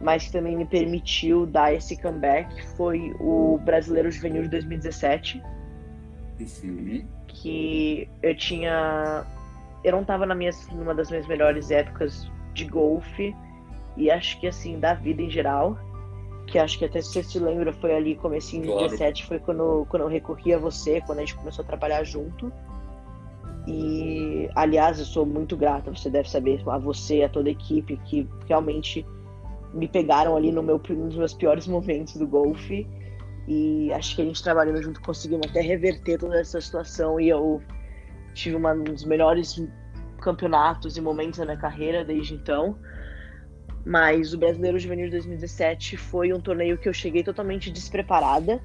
mas que também me permitiu dar esse comeback foi o Brasileiro Juvenil de 2017. Uhum. Que eu tinha. Eu não estava na minha, numa das minhas melhores épocas de golfe, e acho que assim, da vida em geral. Que acho que até se você se lembra, foi ali comecinho de claro. 17, foi quando, quando eu recorri a você, quando a gente começou a trabalhar junto. E, aliás, eu sou muito grata, você deve saber, a você, a toda a equipe que realmente me pegaram ali no meu, nos meus piores momentos do golfe. E acho que a gente trabalhando junto conseguimos até reverter toda essa situação. E eu tive uma, um dos melhores campeonatos e momentos da minha carreira desde então. Mas o Brasileiro Juvenil de 2017 foi um torneio que eu cheguei totalmente despreparada.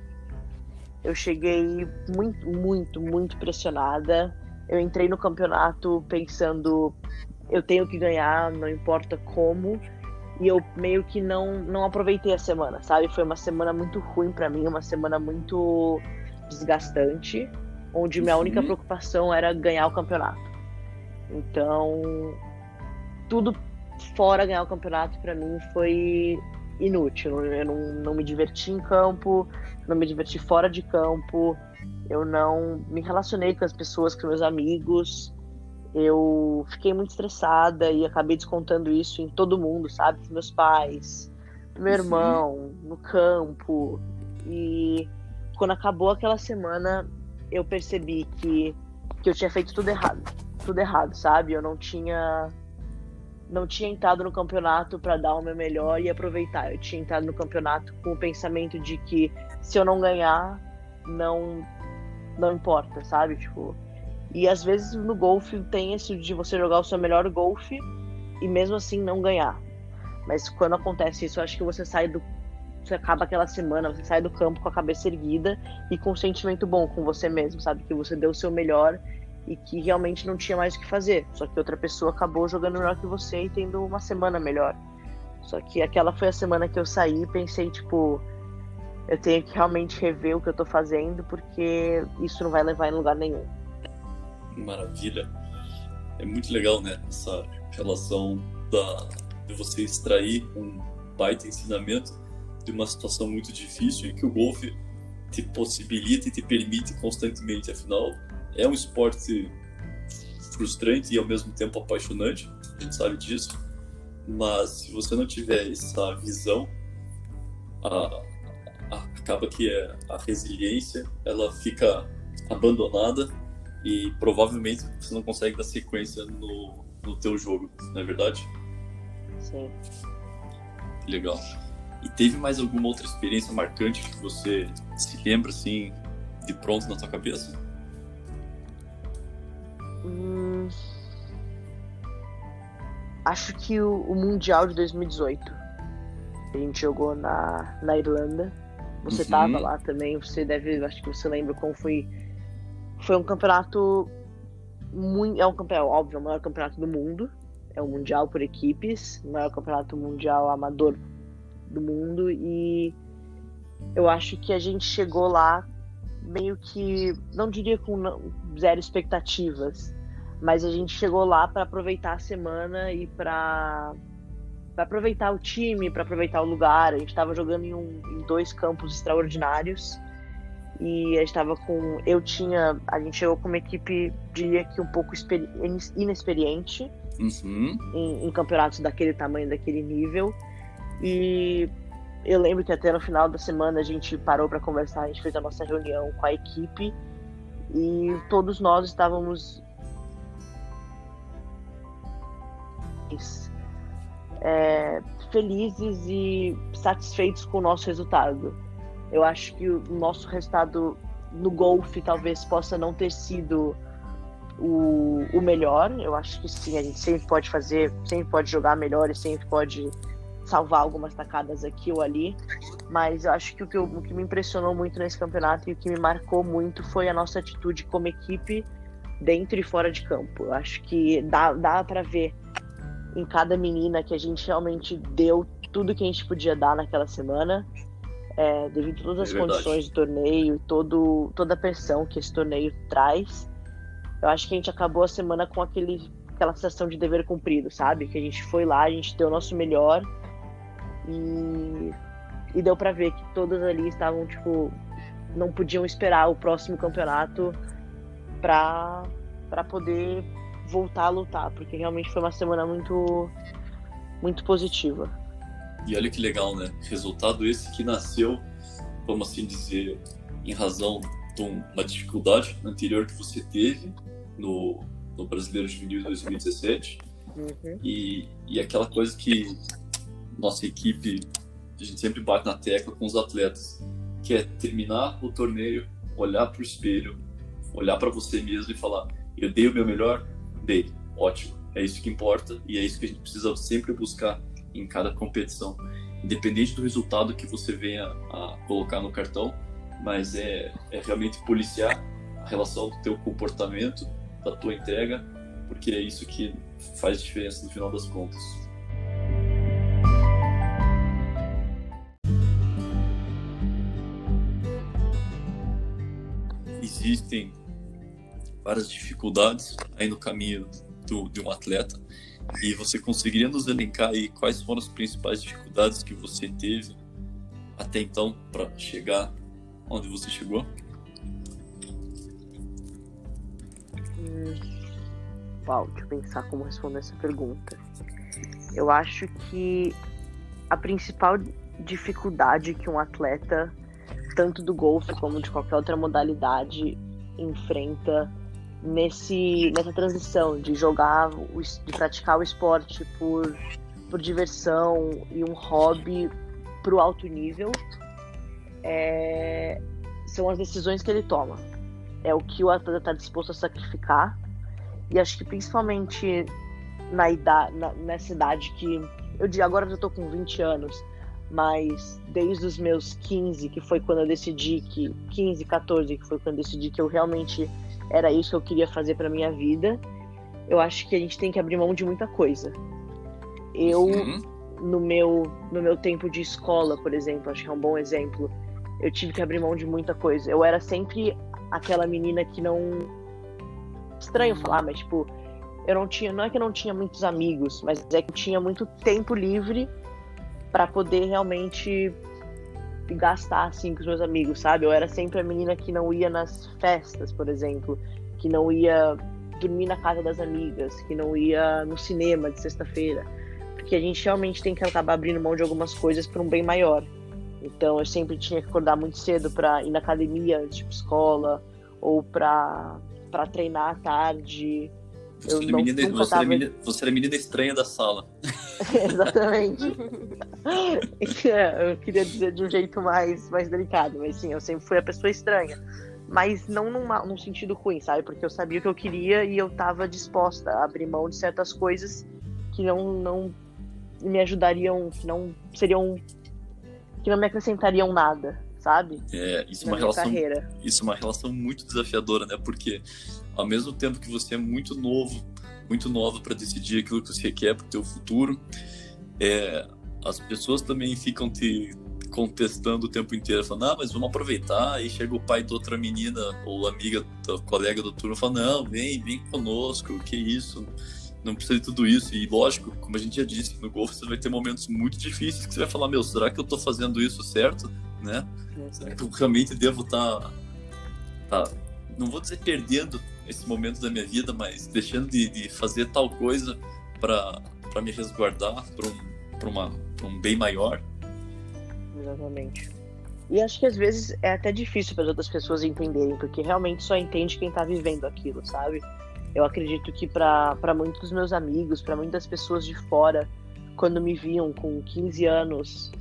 Eu cheguei muito, muito, muito pressionada eu entrei no campeonato pensando eu tenho que ganhar, não importa como. E eu meio que não, não aproveitei a semana, sabe? Foi uma semana muito ruim para mim, uma semana muito desgastante, onde minha única preocupação era ganhar o campeonato. Então, tudo fora ganhar o campeonato para mim foi inútil. Eu não, não me diverti em campo, não me diverti fora de campo, eu não me relacionei com as pessoas, com meus amigos. Eu fiquei muito estressada e acabei descontando isso em todo mundo, sabe? Com meus pais, meu irmão, no campo. E quando acabou aquela semana, eu percebi que, que eu tinha feito tudo errado. Tudo errado, sabe? Eu não tinha não tinha entrado no campeonato para dar o meu melhor e aproveitar. Eu tinha entrado no campeonato com o pensamento de que se eu não ganhar, não não importa, sabe? Tipo, e às vezes no golfe tem esse de você jogar o seu melhor golfe e mesmo assim não ganhar. Mas quando acontece isso, eu acho que você sai do você acaba aquela semana, você sai do campo com a cabeça erguida e com um sentimento bom com você mesmo, sabe? Que você deu o seu melhor e que realmente não tinha mais o que fazer. Só que outra pessoa acabou jogando melhor que você e tendo uma semana melhor. Só que aquela foi a semana que eu saí e pensei, tipo, eu tenho que realmente rever o que eu tô fazendo, porque isso não vai levar em lugar nenhum. Maravilha. É muito legal, né? Essa relação da, de você extrair um baita ensinamento de uma situação muito difícil e que o golfe te possibilita e te permite constantemente. Afinal, é um esporte frustrante e ao mesmo tempo apaixonante, a gente sabe disso. Mas se você não tiver essa visão, a, acaba que é a resiliência ela fica abandonada e provavelmente você não consegue dar sequência no, no teu jogo, não é verdade? Sim. Legal. E teve mais alguma outra experiência marcante que você se lembra assim de pronto na tua cabeça? Acho que o, o Mundial de 2018 a gente jogou na, na Irlanda você estava uhum. lá também, você deve, acho que você lembra como foi. Foi um campeonato muito, é um campeonato, óbvio, o maior campeonato do mundo. É o mundial por equipes, o maior campeonato mundial amador do mundo e eu acho que a gente chegou lá meio que não diria com zero expectativas, mas a gente chegou lá para aproveitar a semana e para aproveitar o time, para aproveitar o lugar. A gente estava jogando em, um, em, dois campos extraordinários e a gente estava com, eu tinha, a gente chegou com uma equipe diria que um pouco inexperiente uhum. em, em campeonatos daquele tamanho, daquele nível e eu lembro que até no final da semana a gente parou para conversar, a gente fez a nossa reunião com a equipe e todos nós estávamos é, felizes e satisfeitos com o nosso resultado. Eu acho que o nosso resultado no golfe talvez possa não ter sido o, o melhor. Eu acho que sim, a gente sempre pode fazer, sempre pode jogar melhor e sempre pode salvar algumas tacadas aqui ou ali. Mas eu acho que o que, eu, o que me impressionou muito nesse campeonato e o que me marcou muito foi a nossa atitude como equipe dentro e fora de campo. Eu acho que dá, dá para ver em cada menina que a gente realmente deu tudo que a gente podia dar naquela semana, é, devido a todas as é condições do torneio, todo, toda a pressão que esse torneio traz. eu acho que a gente acabou a semana com aquele, aquela sensação de dever cumprido, sabe? Que a gente foi lá, a gente deu o nosso melhor e, e deu para ver que todas ali estavam, tipo, não podiam esperar o próximo campeonato para para poder voltar a lutar, porque realmente foi uma semana muito muito positiva. E olha que legal, né? Resultado esse que nasceu, vamos assim dizer, em razão de uma dificuldade anterior que você teve no, no Brasileiro Juvenil de 2017. Uhum. E, e aquela coisa que nossa equipe, a gente sempre bate na tecla com os atletas, que é terminar o torneio, olhar para o espelho, olhar para você mesmo e falar: eu dei o meu melhor, dei, ótimo. É isso que importa e é isso que a gente precisa sempre buscar em cada competição, independente do resultado que você venha a colocar no cartão, mas é, é realmente policiar a relação do teu comportamento, da tua entrega, porque é isso que faz diferença no final das contas. Existem várias dificuldades aí no caminho do, de um atleta e você conseguiria nos elencar aí quais foram as principais dificuldades que você teve até então para chegar onde você chegou? Hum, uau, deixa eu pensar como responder essa pergunta. Eu acho que a principal dificuldade que um atleta, tanto do golfe como de qualquer outra modalidade, enfrenta nesse nessa transição de jogar, de praticar o esporte por, por diversão e um hobby para o alto nível, é, são as decisões que ele toma. É o que o atleta está disposto a sacrificar. E acho que principalmente na idade, na, nessa idade que eu digo, agora eu estou com 20 anos, mas desde os meus 15, que foi quando eu decidi que 15, 14, que foi quando eu decidi que eu realmente era isso que eu queria fazer para minha vida, eu acho que a gente tem que abrir mão de muita coisa. Eu uhum. no meu no meu tempo de escola, por exemplo, acho que é um bom exemplo. Eu tive que abrir mão de muita coisa. Eu era sempre aquela menina que não estranho falar, mas tipo, eu não tinha, não é que eu não tinha muitos amigos, mas é que eu tinha muito tempo livre para poder realmente gastar assim com os meus amigos, sabe? Eu era sempre a menina que não ia nas festas, por exemplo, que não ia dormir na casa das amigas, que não ia no cinema de sexta-feira, porque a gente realmente tem que acabar abrindo mão de algumas coisas para um bem maior. Então eu sempre tinha que acordar muito cedo para ir na academia, tipo escola, ou para para treinar à tarde, você, eu era menina, você, tava... era menina, você era menina estranha da sala. Exatamente. Eu queria dizer de um jeito mais, mais delicado, mas sim, eu sempre fui a pessoa estranha. Mas não numa, num sentido ruim, sabe? Porque eu sabia o que eu queria e eu estava disposta a abrir mão de certas coisas que não, não me ajudariam, que não seriam. que não me acrescentariam nada, sabe? É, isso é uma relação. Carreira. Isso é uma relação muito desafiadora, né? Porque ao mesmo tempo que você é muito novo, muito nova para decidir aquilo que você quer para o teu futuro, é, as pessoas também ficam te contestando o tempo inteiro, falando, ah, mas vamos aproveitar, aí chega o pai de outra menina ou amiga, colega do turno, fala, não, vem, vem conosco, que isso, não precisa de tudo isso, e lógico, como a gente já disse, no golfe você vai ter momentos muito difíceis que você vai falar, meu, será que eu estou fazendo isso certo, né? Será que eu realmente devo estar, tá, tá, não vou dizer perdendo esse momento da minha vida, mas deixando de, de fazer tal coisa para me resguardar para um, um bem maior. Exatamente. E acho que às vezes é até difícil para as outras pessoas entenderem, porque realmente só entende quem está vivendo aquilo, sabe? Eu acredito que para muitos meus amigos, para muitas pessoas de fora, quando me viam com 15 anos,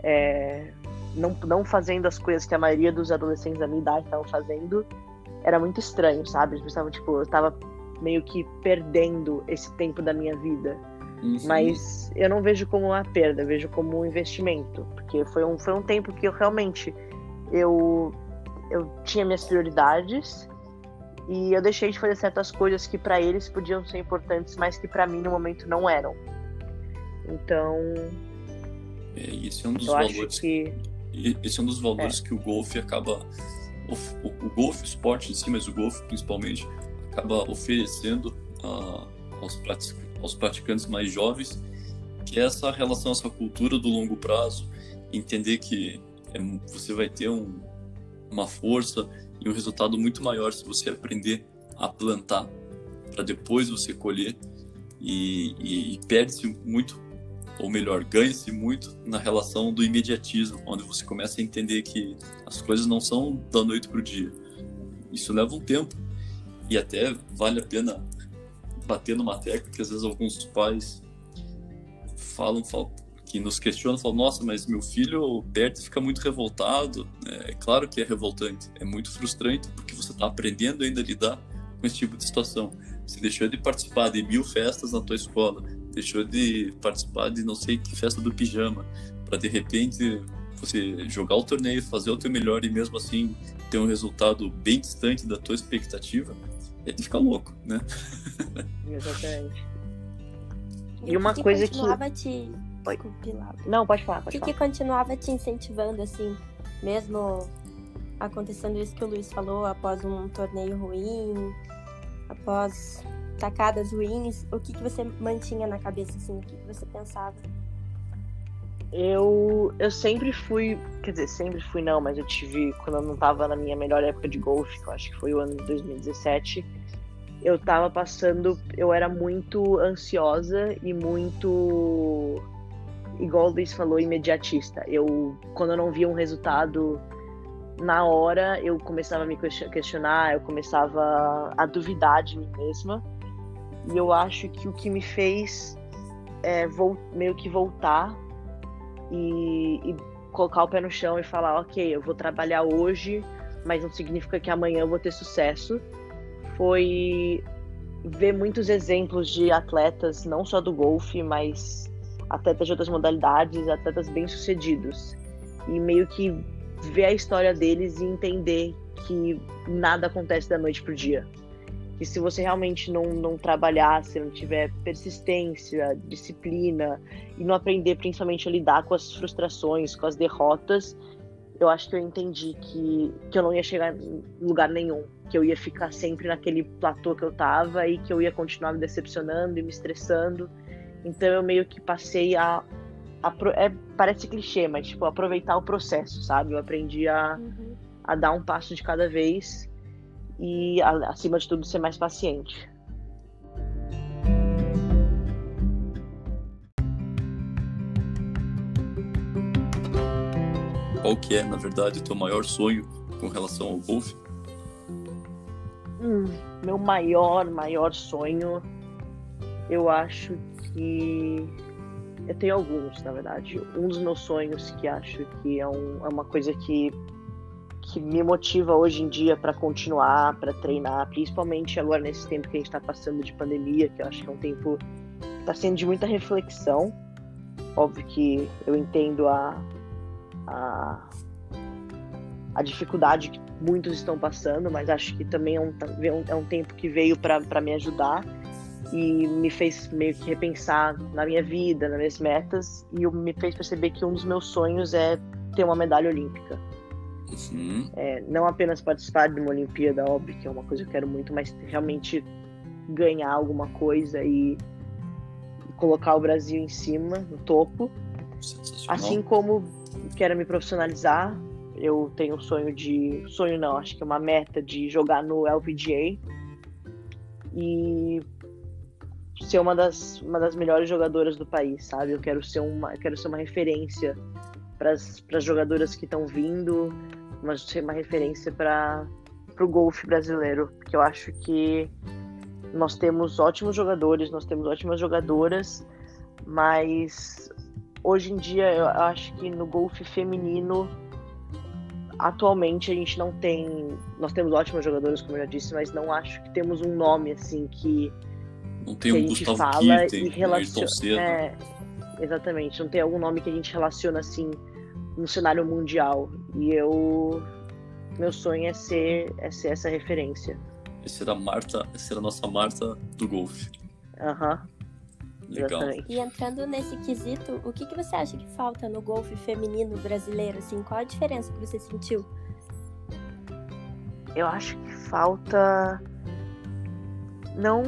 é, não, não fazendo as coisas que a maioria dos adolescentes da minha idade estavam fazendo, era muito estranho, sabe? Eles pensavam, tipo, eu tava meio que perdendo esse tempo da minha vida. Uhum. Mas eu não vejo como uma perda, vejo como um investimento. Porque foi um, foi um tempo que eu realmente eu, eu tinha minhas prioridades e eu deixei de fazer certas coisas que para eles podiam ser importantes, mas que para mim no momento não eram. Então. É, esse é um dos valores. Que... Esse é um dos valores é. que o golfe acaba o, o, o golfe, o esporte em si, mas o golfe principalmente, acaba oferecendo uh, aos, aos praticantes mais jovens, que é essa relação, essa cultura do longo prazo, entender que é, você vai ter um, uma força e um resultado muito maior se você aprender a plantar para depois você colher e, e, e perde-se muito ou melhor, ganha-se muito na relação do imediatismo, onde você começa a entender que as coisas não são da noite para o dia. Isso leva um tempo e até vale a pena bater numa tecla que às vezes alguns pais falam, falam que nos questionam, falam, nossa, mas meu filho perde fica muito revoltado. É claro que é revoltante, é muito frustrante, porque você está aprendendo ainda a lidar com esse tipo de situação. Você deixou de participar de mil festas na tua escola, deixou de participar de não sei que festa do pijama, para de repente você jogar o torneio, fazer o teu melhor e mesmo assim ter um resultado bem distante da tua expectativa, é de ficar louco, né? Exatamente. E uma que coisa continuava que. Te... Não, pode falar, pode que falar. que continuava te incentivando, assim, mesmo acontecendo isso que o Luiz falou, após um torneio ruim, após tacadas ruins, o que, que você mantinha na cabeça, assim, o que, que você pensava? Eu, eu sempre fui, quer dizer, sempre fui não, mas eu tive, quando eu não tava na minha melhor época de golfe, que eu acho que foi o ano de 2017, eu tava passando, eu era muito ansiosa e muito, igual o Luiz falou, imediatista. Eu, quando eu não via um resultado na hora, eu começava a me questionar, eu começava a duvidar de mim mesma. E eu acho que o que me fez é, meio que voltar e, e colocar o pé no chão e falar, ok, eu vou trabalhar hoje, mas não significa que amanhã eu vou ter sucesso foi ver muitos exemplos de atletas, não só do golfe, mas atletas de outras modalidades, atletas bem-sucedidos. E meio que ver a história deles e entender que nada acontece da noite pro dia. Que se você realmente não, não trabalhar, se não tiver persistência, disciplina e não aprender principalmente a lidar com as frustrações, com as derrotas, eu acho que eu entendi que, que eu não ia chegar em lugar nenhum, que eu ia ficar sempre naquele platô que eu tava e que eu ia continuar me decepcionando e me estressando. Então eu meio que passei a, a é, parece clichê, mas tipo aproveitar o processo, sabe? Eu aprendi a, uhum. a dar um passo de cada vez e acima de tudo ser mais paciente. qual que é, na verdade, o teu maior sonho com relação ao golfe? Hum, meu maior, maior sonho, eu acho que eu tenho alguns, na verdade. Um dos meus sonhos que acho que é, um, é uma coisa que que me motiva hoje em dia para continuar, para treinar, principalmente agora nesse tempo que a gente está passando de pandemia, que eu acho que é um tempo está sendo de muita reflexão. Óbvio que eu entendo a, a, a dificuldade que muitos estão passando, mas acho que também é um, é um tempo que veio para me ajudar e me fez meio que repensar na minha vida, nas minhas metas, e me fez perceber que um dos meus sonhos é ter uma medalha olímpica. Uhum. É, não apenas participar de uma Olimpíada, óbvio que é uma coisa que eu quero muito, mas realmente ganhar alguma coisa e, colocar o Brasil em cima, no topo. Assim como quero me profissionalizar. Eu tenho um sonho de. Sonho não, acho que é uma meta de jogar no LPGA. E ser uma das, uma das melhores jogadoras do país, sabe? Eu quero ser uma, quero ser uma referência para as jogadoras que estão vindo, mas ser uma referência para o golfe brasileiro, porque eu acho que nós temos ótimos jogadores, nós temos ótimas jogadoras, mas hoje em dia eu acho que no golfe feminino atualmente a gente não tem nós temos ótimos jogadores como eu já disse mas não acho que temos um nome assim que não tem que um a gente Gustavo fala Kirten, e relaciona é, exatamente não tem algum nome que a gente relaciona assim no cenário mundial e eu meu sonho é ser é ser essa referência essa era a Marta essa era a nossa Marta do golfe aham uhum. Legal. E entrando nesse quesito, o que, que você acha que falta no golfe feminino brasileiro? Assim, qual a diferença que você sentiu? Eu acho que falta não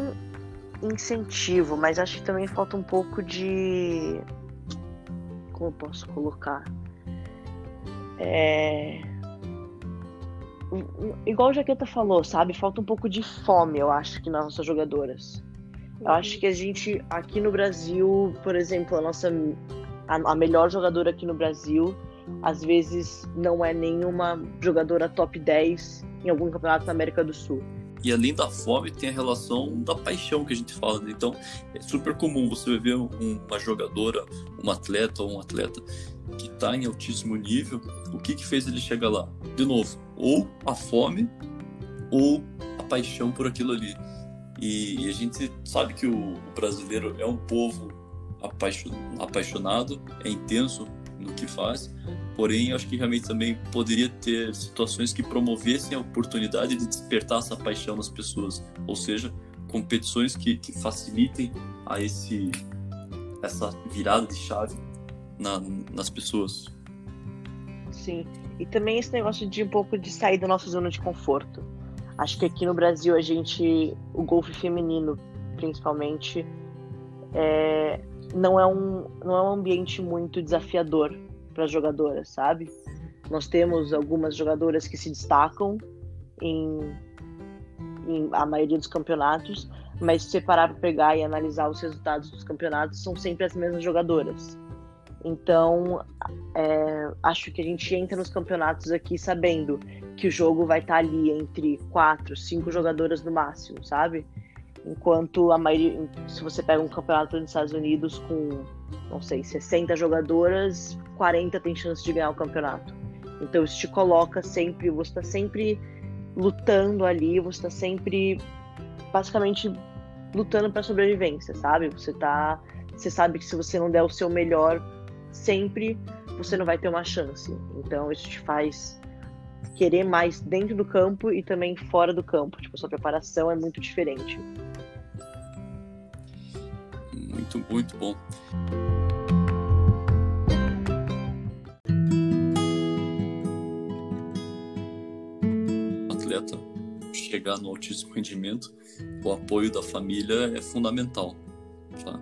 incentivo, mas acho que também falta um pouco de. Como eu posso colocar? É. Igual o Jaqueta falou, sabe? Falta um pouco de fome, eu acho, que nas nossas jogadoras. Eu acho que a gente, aqui no Brasil, por exemplo, a nossa. A, a melhor jogadora aqui no Brasil, às vezes não é nenhuma jogadora top 10 em algum campeonato da América do Sul e além da fome, tem a relação da paixão que a gente fala. Né? Então, é super comum você ver uma jogadora, uma atleta ou um atleta que está em altíssimo nível. O que, que fez ele chegar lá? De novo, ou a fome ou a paixão por aquilo ali. E, e a gente sabe que o, o brasileiro é um povo apaixonado, é intenso no que faz, Porém, acho que realmente também poderia ter situações que promovessem a oportunidade de despertar essa paixão nas pessoas, ou seja, competições que, que facilitem a esse essa virada de chave na, nas pessoas. Sim, e também esse negócio de um pouco de sair da nossa zona de conforto. Acho que aqui no Brasil a gente, o golfe feminino, principalmente, é, não é um não é um ambiente muito desafiador para as jogadoras, sabe? Nós temos algumas jogadoras que se destacam em, em a maioria dos campeonatos, mas se você parar para pegar e analisar os resultados dos campeonatos, são sempre as mesmas jogadoras. Então, é, acho que a gente entra nos campeonatos aqui sabendo que o jogo vai estar tá ali entre quatro, cinco jogadoras no máximo, sabe? Enquanto a maioria, se você pega um campeonato nos Estados Unidos com, não sei, 60 jogadoras, 40 tem chance de ganhar o campeonato. Então isso te coloca sempre, você está sempre lutando ali, você está sempre basicamente lutando para sobrevivência, sabe? Você tá, você sabe que se você não der o seu melhor sempre, você não vai ter uma chance. Então isso te faz querer mais dentro do campo e também fora do campo. Tipo, sua preparação é muito diferente. Muito, muito bom. atleta chegar no altíssimo rendimento, o apoio da família é fundamental. Tá?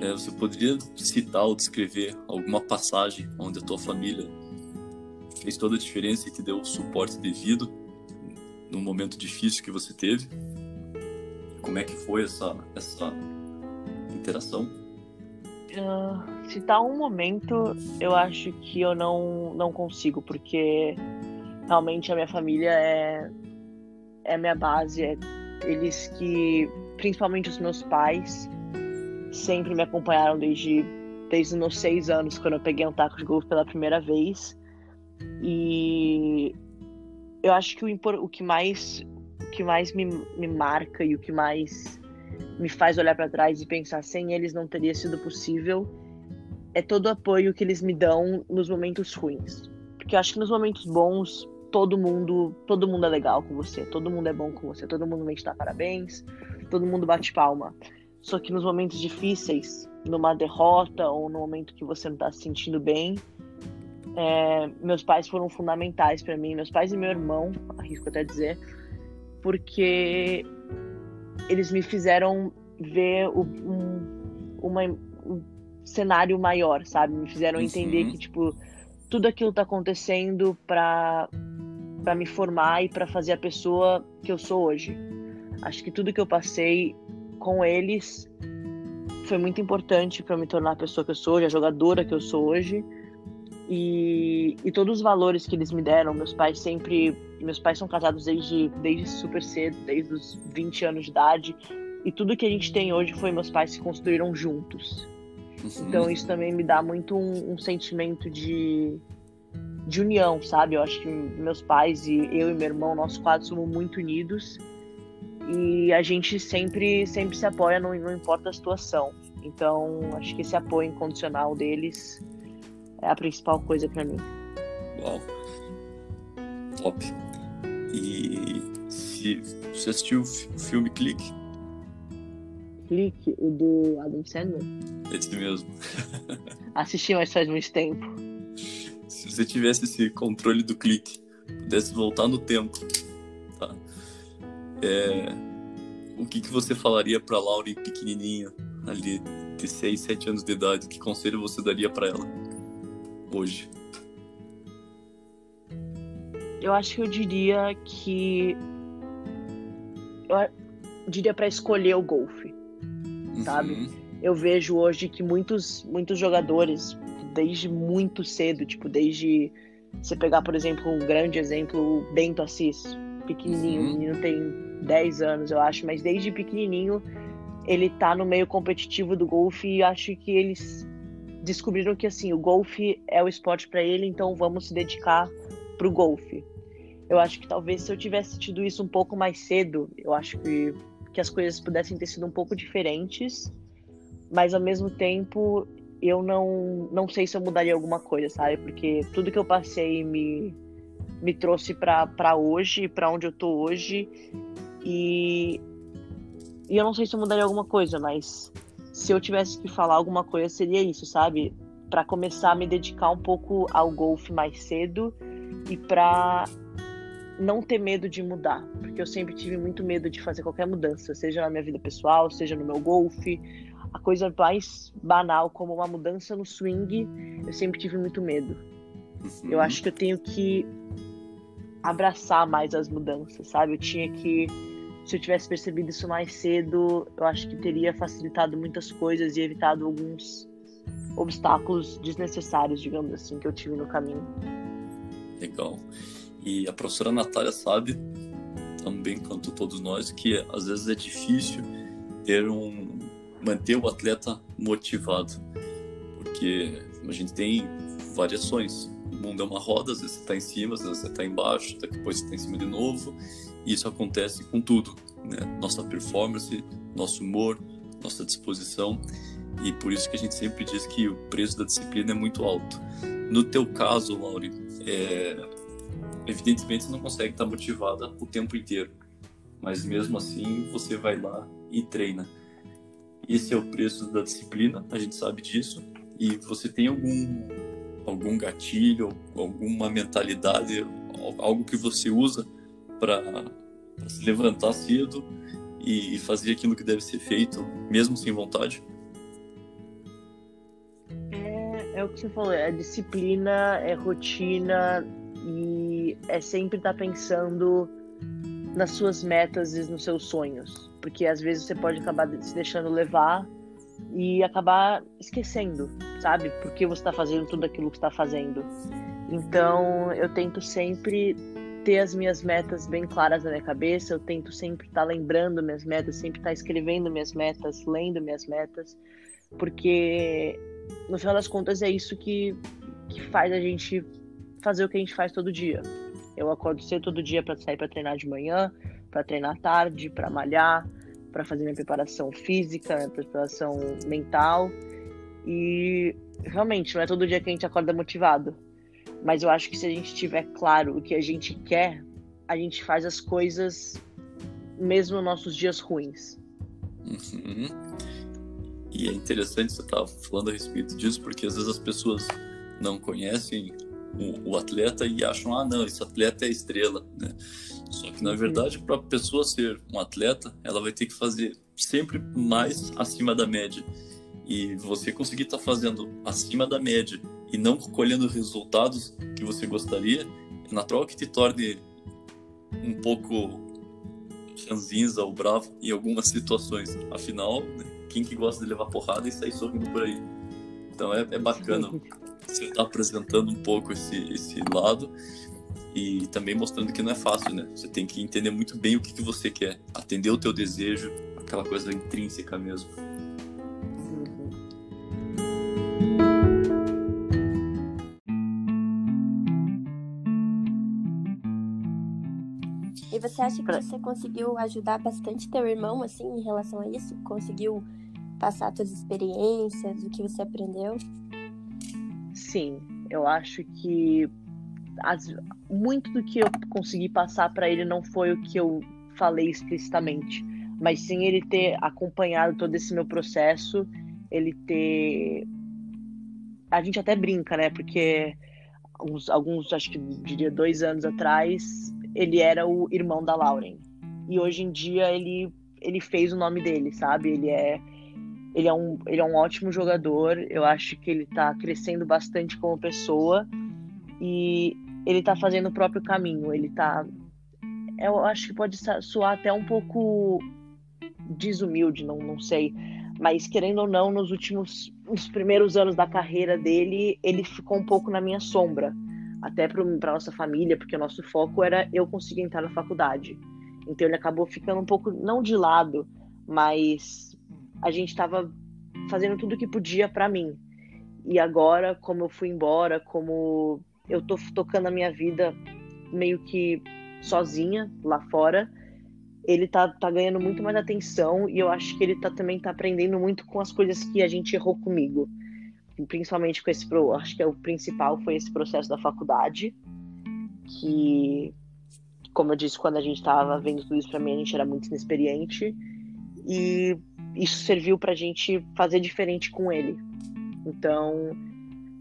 É, você poderia citar ou descrever alguma passagem onde a tua família fez toda a diferença e te deu o suporte devido no momento difícil que você teve? Como é que foi essa, essa interação? Uh, citar um momento, eu acho que eu não, não consigo, porque realmente a minha família é, é a minha base, é eles que, principalmente os meus pais, sempre me acompanharam desde, desde os meus seis anos, quando eu peguei um taco de golfe pela primeira vez. E eu acho que o, o que mais, o que mais me, me marca e o que mais me faz olhar para trás e pensar sem eles não teria sido possível é todo o apoio que eles me dão nos momentos ruins. Porque eu acho que nos momentos bons todo mundo, todo mundo é legal com você, todo mundo é bom com você, todo mundo vem te dar parabéns, todo mundo bate palma. Só que nos momentos difíceis, numa derrota ou no momento que você não está se sentindo bem, é, meus pais foram fundamentais para mim, meus pais e meu irmão, arrisco até dizer, porque eles me fizeram ver o, um, uma, um cenário maior, sabe? Me fizeram entender uhum. que tipo tudo aquilo tá acontecendo para para me formar e para fazer a pessoa que eu sou hoje. Acho que tudo que eu passei com eles foi muito importante para me tornar a pessoa que eu sou hoje, a jogadora que eu sou hoje. E, e todos os valores que eles me deram, meus pais sempre. Meus pais são casados desde, desde super cedo, desde os 20 anos de idade. E tudo que a gente tem hoje foi meus pais se construíram juntos. Uhum. Então isso também me dá muito um, um sentimento de, de união, sabe? Eu acho que meus pais e eu e meu irmão, nós quatro somos muito unidos e a gente sempre sempre se apoia, não, não importa a situação. Então, acho que esse apoio incondicional deles é a principal coisa para mim. Uau. Top. E se você assistiu o filme Clique? Clique, o do Adam Sandler? Esse mesmo. Assisti, mas faz muito tempo se você tivesse esse controle do clique, pudesse voltar no tempo, tá? É, o que, que você falaria para Laura pequenininha, ali, de 6, 7 anos de idade? Que conselho você daria para ela hoje? Eu acho que eu diria que. Eu diria para escolher o golfe, sabe? Uhum. Eu vejo hoje que muitos, muitos jogadores, desde muito cedo, tipo, desde você pegar, por exemplo, um grande exemplo, o Bento Assis, pequenininho, Uhum. o menino tem 10 anos, eu acho, mas desde pequenininho ele tá no meio competitivo do golfe e acho que eles descobriram que assim, o golfe é o esporte para ele, então vamos se dedicar pro golfe. Eu acho que talvez se eu tivesse tido isso um pouco mais cedo, eu acho que, que as coisas pudessem ter sido um pouco diferentes, mas ao mesmo tempo eu não, não sei se eu mudaria alguma coisa, sabe? Porque tudo que eu passei me, me trouxe para hoje, para onde eu tô hoje, e, e eu não sei se eu mudaria alguma coisa, mas se eu tivesse que falar alguma coisa seria isso, sabe? Para começar a me dedicar um pouco ao golfe mais cedo e para não ter medo de mudar, porque eu sempre tive muito medo de fazer qualquer mudança, seja na minha vida pessoal, seja no meu golfe, a coisa mais banal como uma mudança no swing, eu sempre tive muito medo. Uhum. Eu acho que eu tenho que abraçar mais as mudanças, sabe? Eu tinha que se eu tivesse percebido isso mais cedo, eu acho que teria facilitado muitas coisas e evitado alguns obstáculos desnecessários, digamos assim, que eu tive no caminho. Legal. E a professora Natália sabe, também quanto todos nós, que às vezes é difícil ter um manter o atleta motivado, porque a gente tem variações. O mundo é uma roda, às vezes você está em cima, às vezes você está embaixo, depois você está em cima de novo. E isso acontece com tudo, né? Nossa performance, nosso humor, nossa disposição. E por isso que a gente sempre diz que o preço da disciplina é muito alto. No teu caso, Lauri, é, evidentemente você não consegue estar motivada o tempo inteiro, mas mesmo assim você vai lá e treina. Esse é o preço da disciplina, a gente sabe disso. E você tem algum algum gatilho, alguma mentalidade, algo que você usa para se levantar cedo e fazer aquilo que deve ser feito, mesmo sem vontade? É, é o que você falou, é disciplina, é rotina e é sempre estar pensando nas suas metas e nos seus sonhos. Porque às vezes você pode acabar se deixando levar e acabar esquecendo, sabe? Porque você está fazendo tudo aquilo que está fazendo. Então eu tento sempre ter as minhas metas bem claras na minha cabeça, eu tento sempre estar lembrando minhas metas, sempre estar escrevendo minhas metas, lendo minhas metas, porque no final das contas é isso que, que faz a gente fazer o que a gente faz todo dia. Eu acordo cedo todo dia para sair para treinar de manhã, para treinar tarde, para malhar, para fazer minha preparação física, minha preparação mental. E realmente não é todo dia que a gente acorda motivado. Mas eu acho que se a gente tiver claro o que a gente quer, a gente faz as coisas mesmo nos nossos dias ruins. Uhum. E é interessante você estar falando a respeito disso, porque às vezes as pessoas não conhecem o, o, atleta e acham, ah, não, esse atleta é estrela, né? Só que na verdade, para a pessoa ser um atleta, ela vai ter que fazer sempre mais acima da média. E você conseguir estar tá fazendo acima da média e não colhendo resultados que você gostaria, é natural que te torne um pouco ranzinza ou bravo em algumas situações. Afinal, né, quem que gosta de levar porrada e sair sorrindo por aí? Então é, é bacana você estar tá apresentando um pouco esse, esse lado e também mostrando que não é fácil, né? Você tem que entender muito bem o que, que você quer, atender o teu desejo, aquela coisa intrínseca mesmo. E você acha que você conseguiu ajudar bastante teu irmão, assim, em relação a isso? Conseguiu passar suas experiências, o que você aprendeu? Sim, eu acho que as, muito do que eu consegui passar para ele não foi o que eu falei explicitamente, mas sim ele ter acompanhado todo esse meu processo, ele ter. A gente até brinca, né? Porque uns, alguns, acho que diria dois anos atrás, ele era o irmão da Lauren. E hoje em dia ele ele fez o nome dele, sabe? Ele é ele é um, ele é um ótimo jogador. Eu acho que ele tá crescendo bastante como pessoa e ele tá fazendo o próprio caminho. Ele tá. Eu acho que pode soar até um pouco desumilde, não, não sei. Mas querendo ou não, nos últimos nos primeiros anos da carreira dele, ele ficou um pouco na minha sombra. Até para nossa família, porque o nosso foco era eu conseguir entrar na faculdade. Então ele acabou ficando um pouco, não de lado, mas a gente estava fazendo tudo o que podia para mim. E agora, como eu fui embora, como eu tô tocando a minha vida meio que sozinha lá fora, ele tá, tá ganhando muito mais atenção e eu acho que ele tá, também tá aprendendo muito com as coisas que a gente errou comigo. Principalmente com esse, acho que é o principal foi esse processo da faculdade, que, como eu disse, quando a gente tava vendo tudo isso pra mim, a gente era muito inexperiente. E isso serviu para a gente fazer diferente com ele. Então,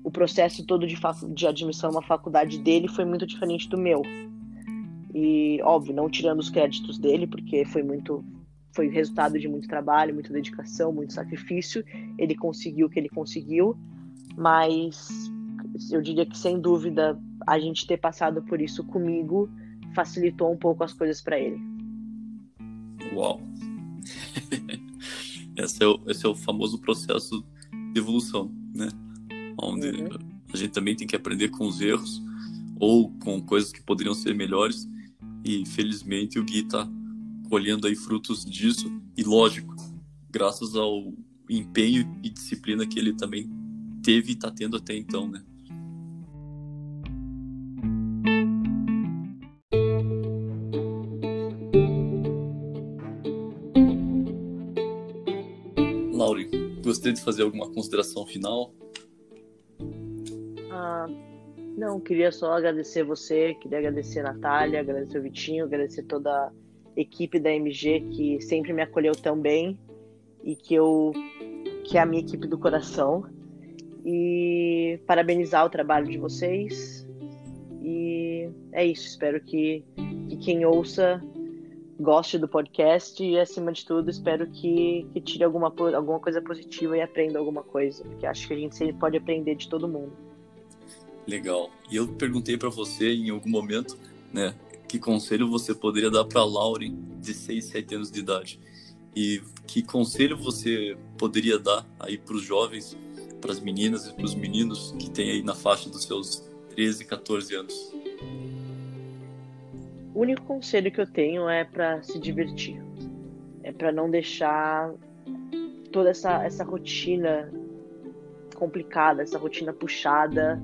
o processo todo de, de admissão uma faculdade dele foi muito diferente do meu. E, óbvio, não tirando os créditos dele, porque foi muito. Foi resultado de muito trabalho, muita dedicação, muito sacrifício. Ele conseguiu o que ele conseguiu, mas eu diria que, sem dúvida, a gente ter passado por isso comigo facilitou um pouco as coisas para ele. Uau! Esse é o, esse é o famoso processo de evolução, né? Onde uhum. a gente também tem que aprender com os erros ou com coisas que poderiam ser melhores. E felizmente o Gui está colhendo aí frutos disso. E lógico, graças ao empenho e disciplina que ele também teve e está tendo até então, né? Gostaria de fazer alguma consideração final? Ah, não, queria só agradecer você, queria agradecer a Natália, agradecer o Vitinho, agradecer toda a equipe da MG que sempre me acolheu tão bem e que eu que é a minha equipe do coração e parabenizar o trabalho de vocês e é isso espero que, que quem ouça goste do podcast e, acima de tudo, espero que, que tire alguma, alguma coisa positiva e aprenda alguma coisa, porque acho que a gente sempre pode aprender de todo mundo. Legal. E eu perguntei para você em algum momento, né, que conselho você poderia dar para Lauren de 6, 7 anos de idade? E que conselho você poderia dar aí para os jovens, para as meninas e para os meninos que têm aí na faixa dos seus 13, 14 anos? O único conselho que eu tenho é para se divertir. É para não deixar toda essa, essa rotina complicada, essa rotina puxada,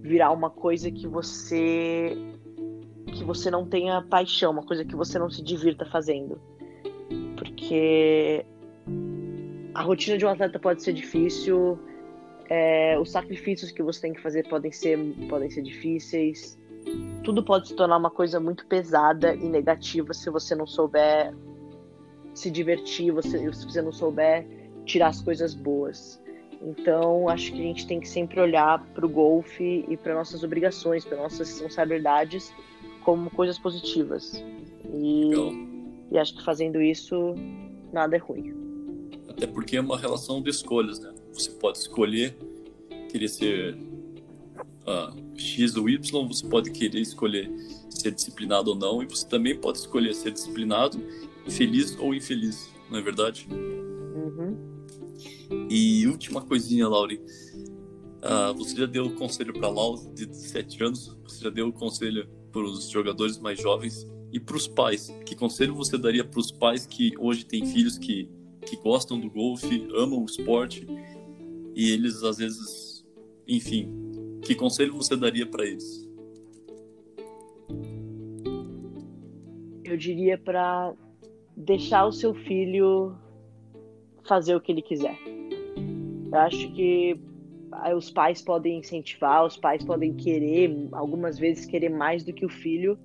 virar uma coisa que você que você não tenha paixão, uma coisa que você não se divirta fazendo. Porque a rotina de um atleta pode ser difícil, é, os sacrifícios que você tem que fazer podem ser, podem ser difíceis, tudo pode se tornar uma coisa muito pesada e negativa se você não souber se divertir, você, se você não souber tirar as coisas boas. Então, acho que a gente tem que sempre olhar para o golfe e para nossas obrigações, para nossas responsabilidades como coisas positivas. E, e acho que fazendo isso, nada é ruim. Até porque é uma relação de escolhas, né? Você pode escolher querer ser uh, X ou Y, você pode querer escolher ser disciplinado ou não, e você também pode escolher ser disciplinado, feliz ou infeliz, não é verdade? Uhum. E última coisinha, Lauri. Uh, você já deu conselho para Lau de 7 anos? Você já deu conselho para os jogadores mais jovens e para os pais? Que conselho você daria para os pais que hoje têm filhos que, que gostam do golfe, amam o esporte e eles às vezes, enfim, que conselho você daria para eles? Eu diria para deixar o seu filho fazer o que ele quiser. Eu acho que os pais podem incentivar, os pais podem querer, algumas vezes querer mais do que o filho,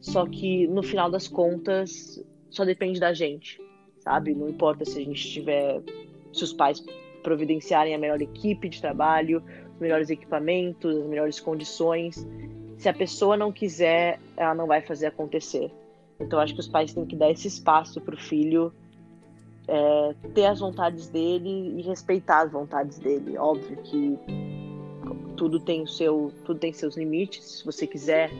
só que no final das contas só depende da gente, sabe? Não importa se a gente tiver, se os pais providenciarem a melhor equipe de trabalho, os melhores equipamentos, as melhores condições. Se a pessoa não quiser, ela não vai fazer acontecer. Então acho que os pais têm que dar esse espaço para o filho é, ter as vontades dele e respeitar as vontades dele. Óbvio que tudo tem o seu, tudo tem seus limites. Se você quiser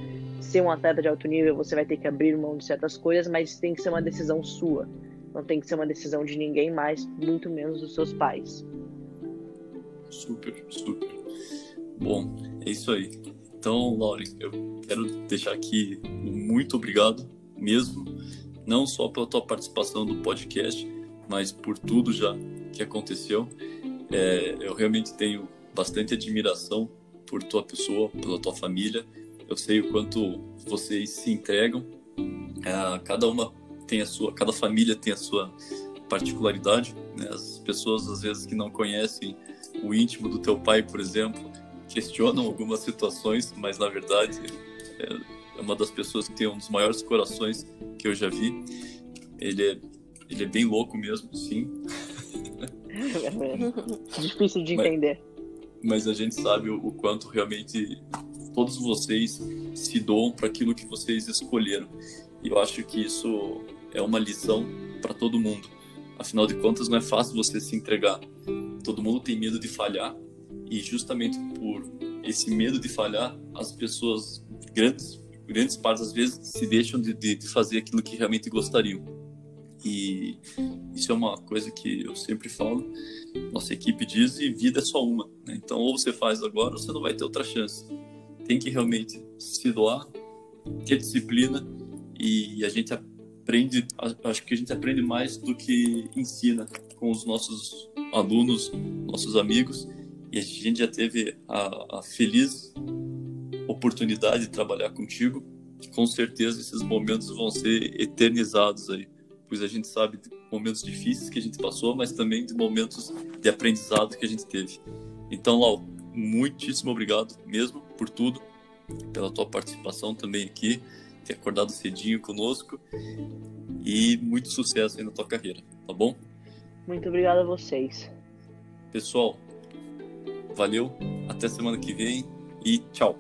ser um atleta de alto nível, você vai ter que abrir mão de certas coisas, mas tem que ser uma decisão sua. Não tem que ser uma decisão de ninguém mais, muito menos dos seus pais. Super, super. Bom, é isso aí. Então, Lauren, eu quero deixar aqui muito obrigado mesmo, não só pela tua participação no podcast, mas por tudo já que aconteceu. É, eu realmente tenho bastante admiração por tua pessoa, pela tua família. Eu sei o quanto vocês se entregam. É, cada uma tem a sua, cada família tem a sua particularidade. Né? As pessoas às vezes que não conhecem o íntimo do teu pai, por exemplo, questionam algumas situações, mas na verdade é, é uma das pessoas que tem um dos maiores corações que eu já vi. Ele é, ele é bem louco mesmo, sim. É difícil de entender. Mas, mas a gente sabe o, o quanto realmente todos vocês se doam para aquilo que vocês escolheram. E eu acho que isso é uma lição para todo mundo. Afinal de contas, não é fácil você se entregar. Todo mundo tem medo de falhar e justamente por esse medo de falhar, as pessoas grandes, grandes partes às vezes se deixam de, de, de fazer aquilo que realmente gostariam. E isso é uma coisa que eu sempre falo. Nossa equipe diz e vida é só uma. Né? Então, ou você faz agora, ou você não vai ter outra chance. Tem que realmente se doar, ter disciplina e a gente aprende. Acho que a gente aprende mais do que ensina com os nossos alunos, nossos amigos. E a gente já teve a, a feliz oportunidade de trabalhar contigo. Com certeza esses momentos vão ser eternizados aí pois a gente sabe de momentos difíceis que a gente passou, mas também de momentos de aprendizado que a gente teve. Então, Lau, muitíssimo obrigado mesmo por tudo, pela tua participação também aqui, ter acordado cedinho conosco e muito sucesso aí na tua carreira, tá bom? Muito obrigado a vocês. Pessoal, valeu, até semana que vem e tchau.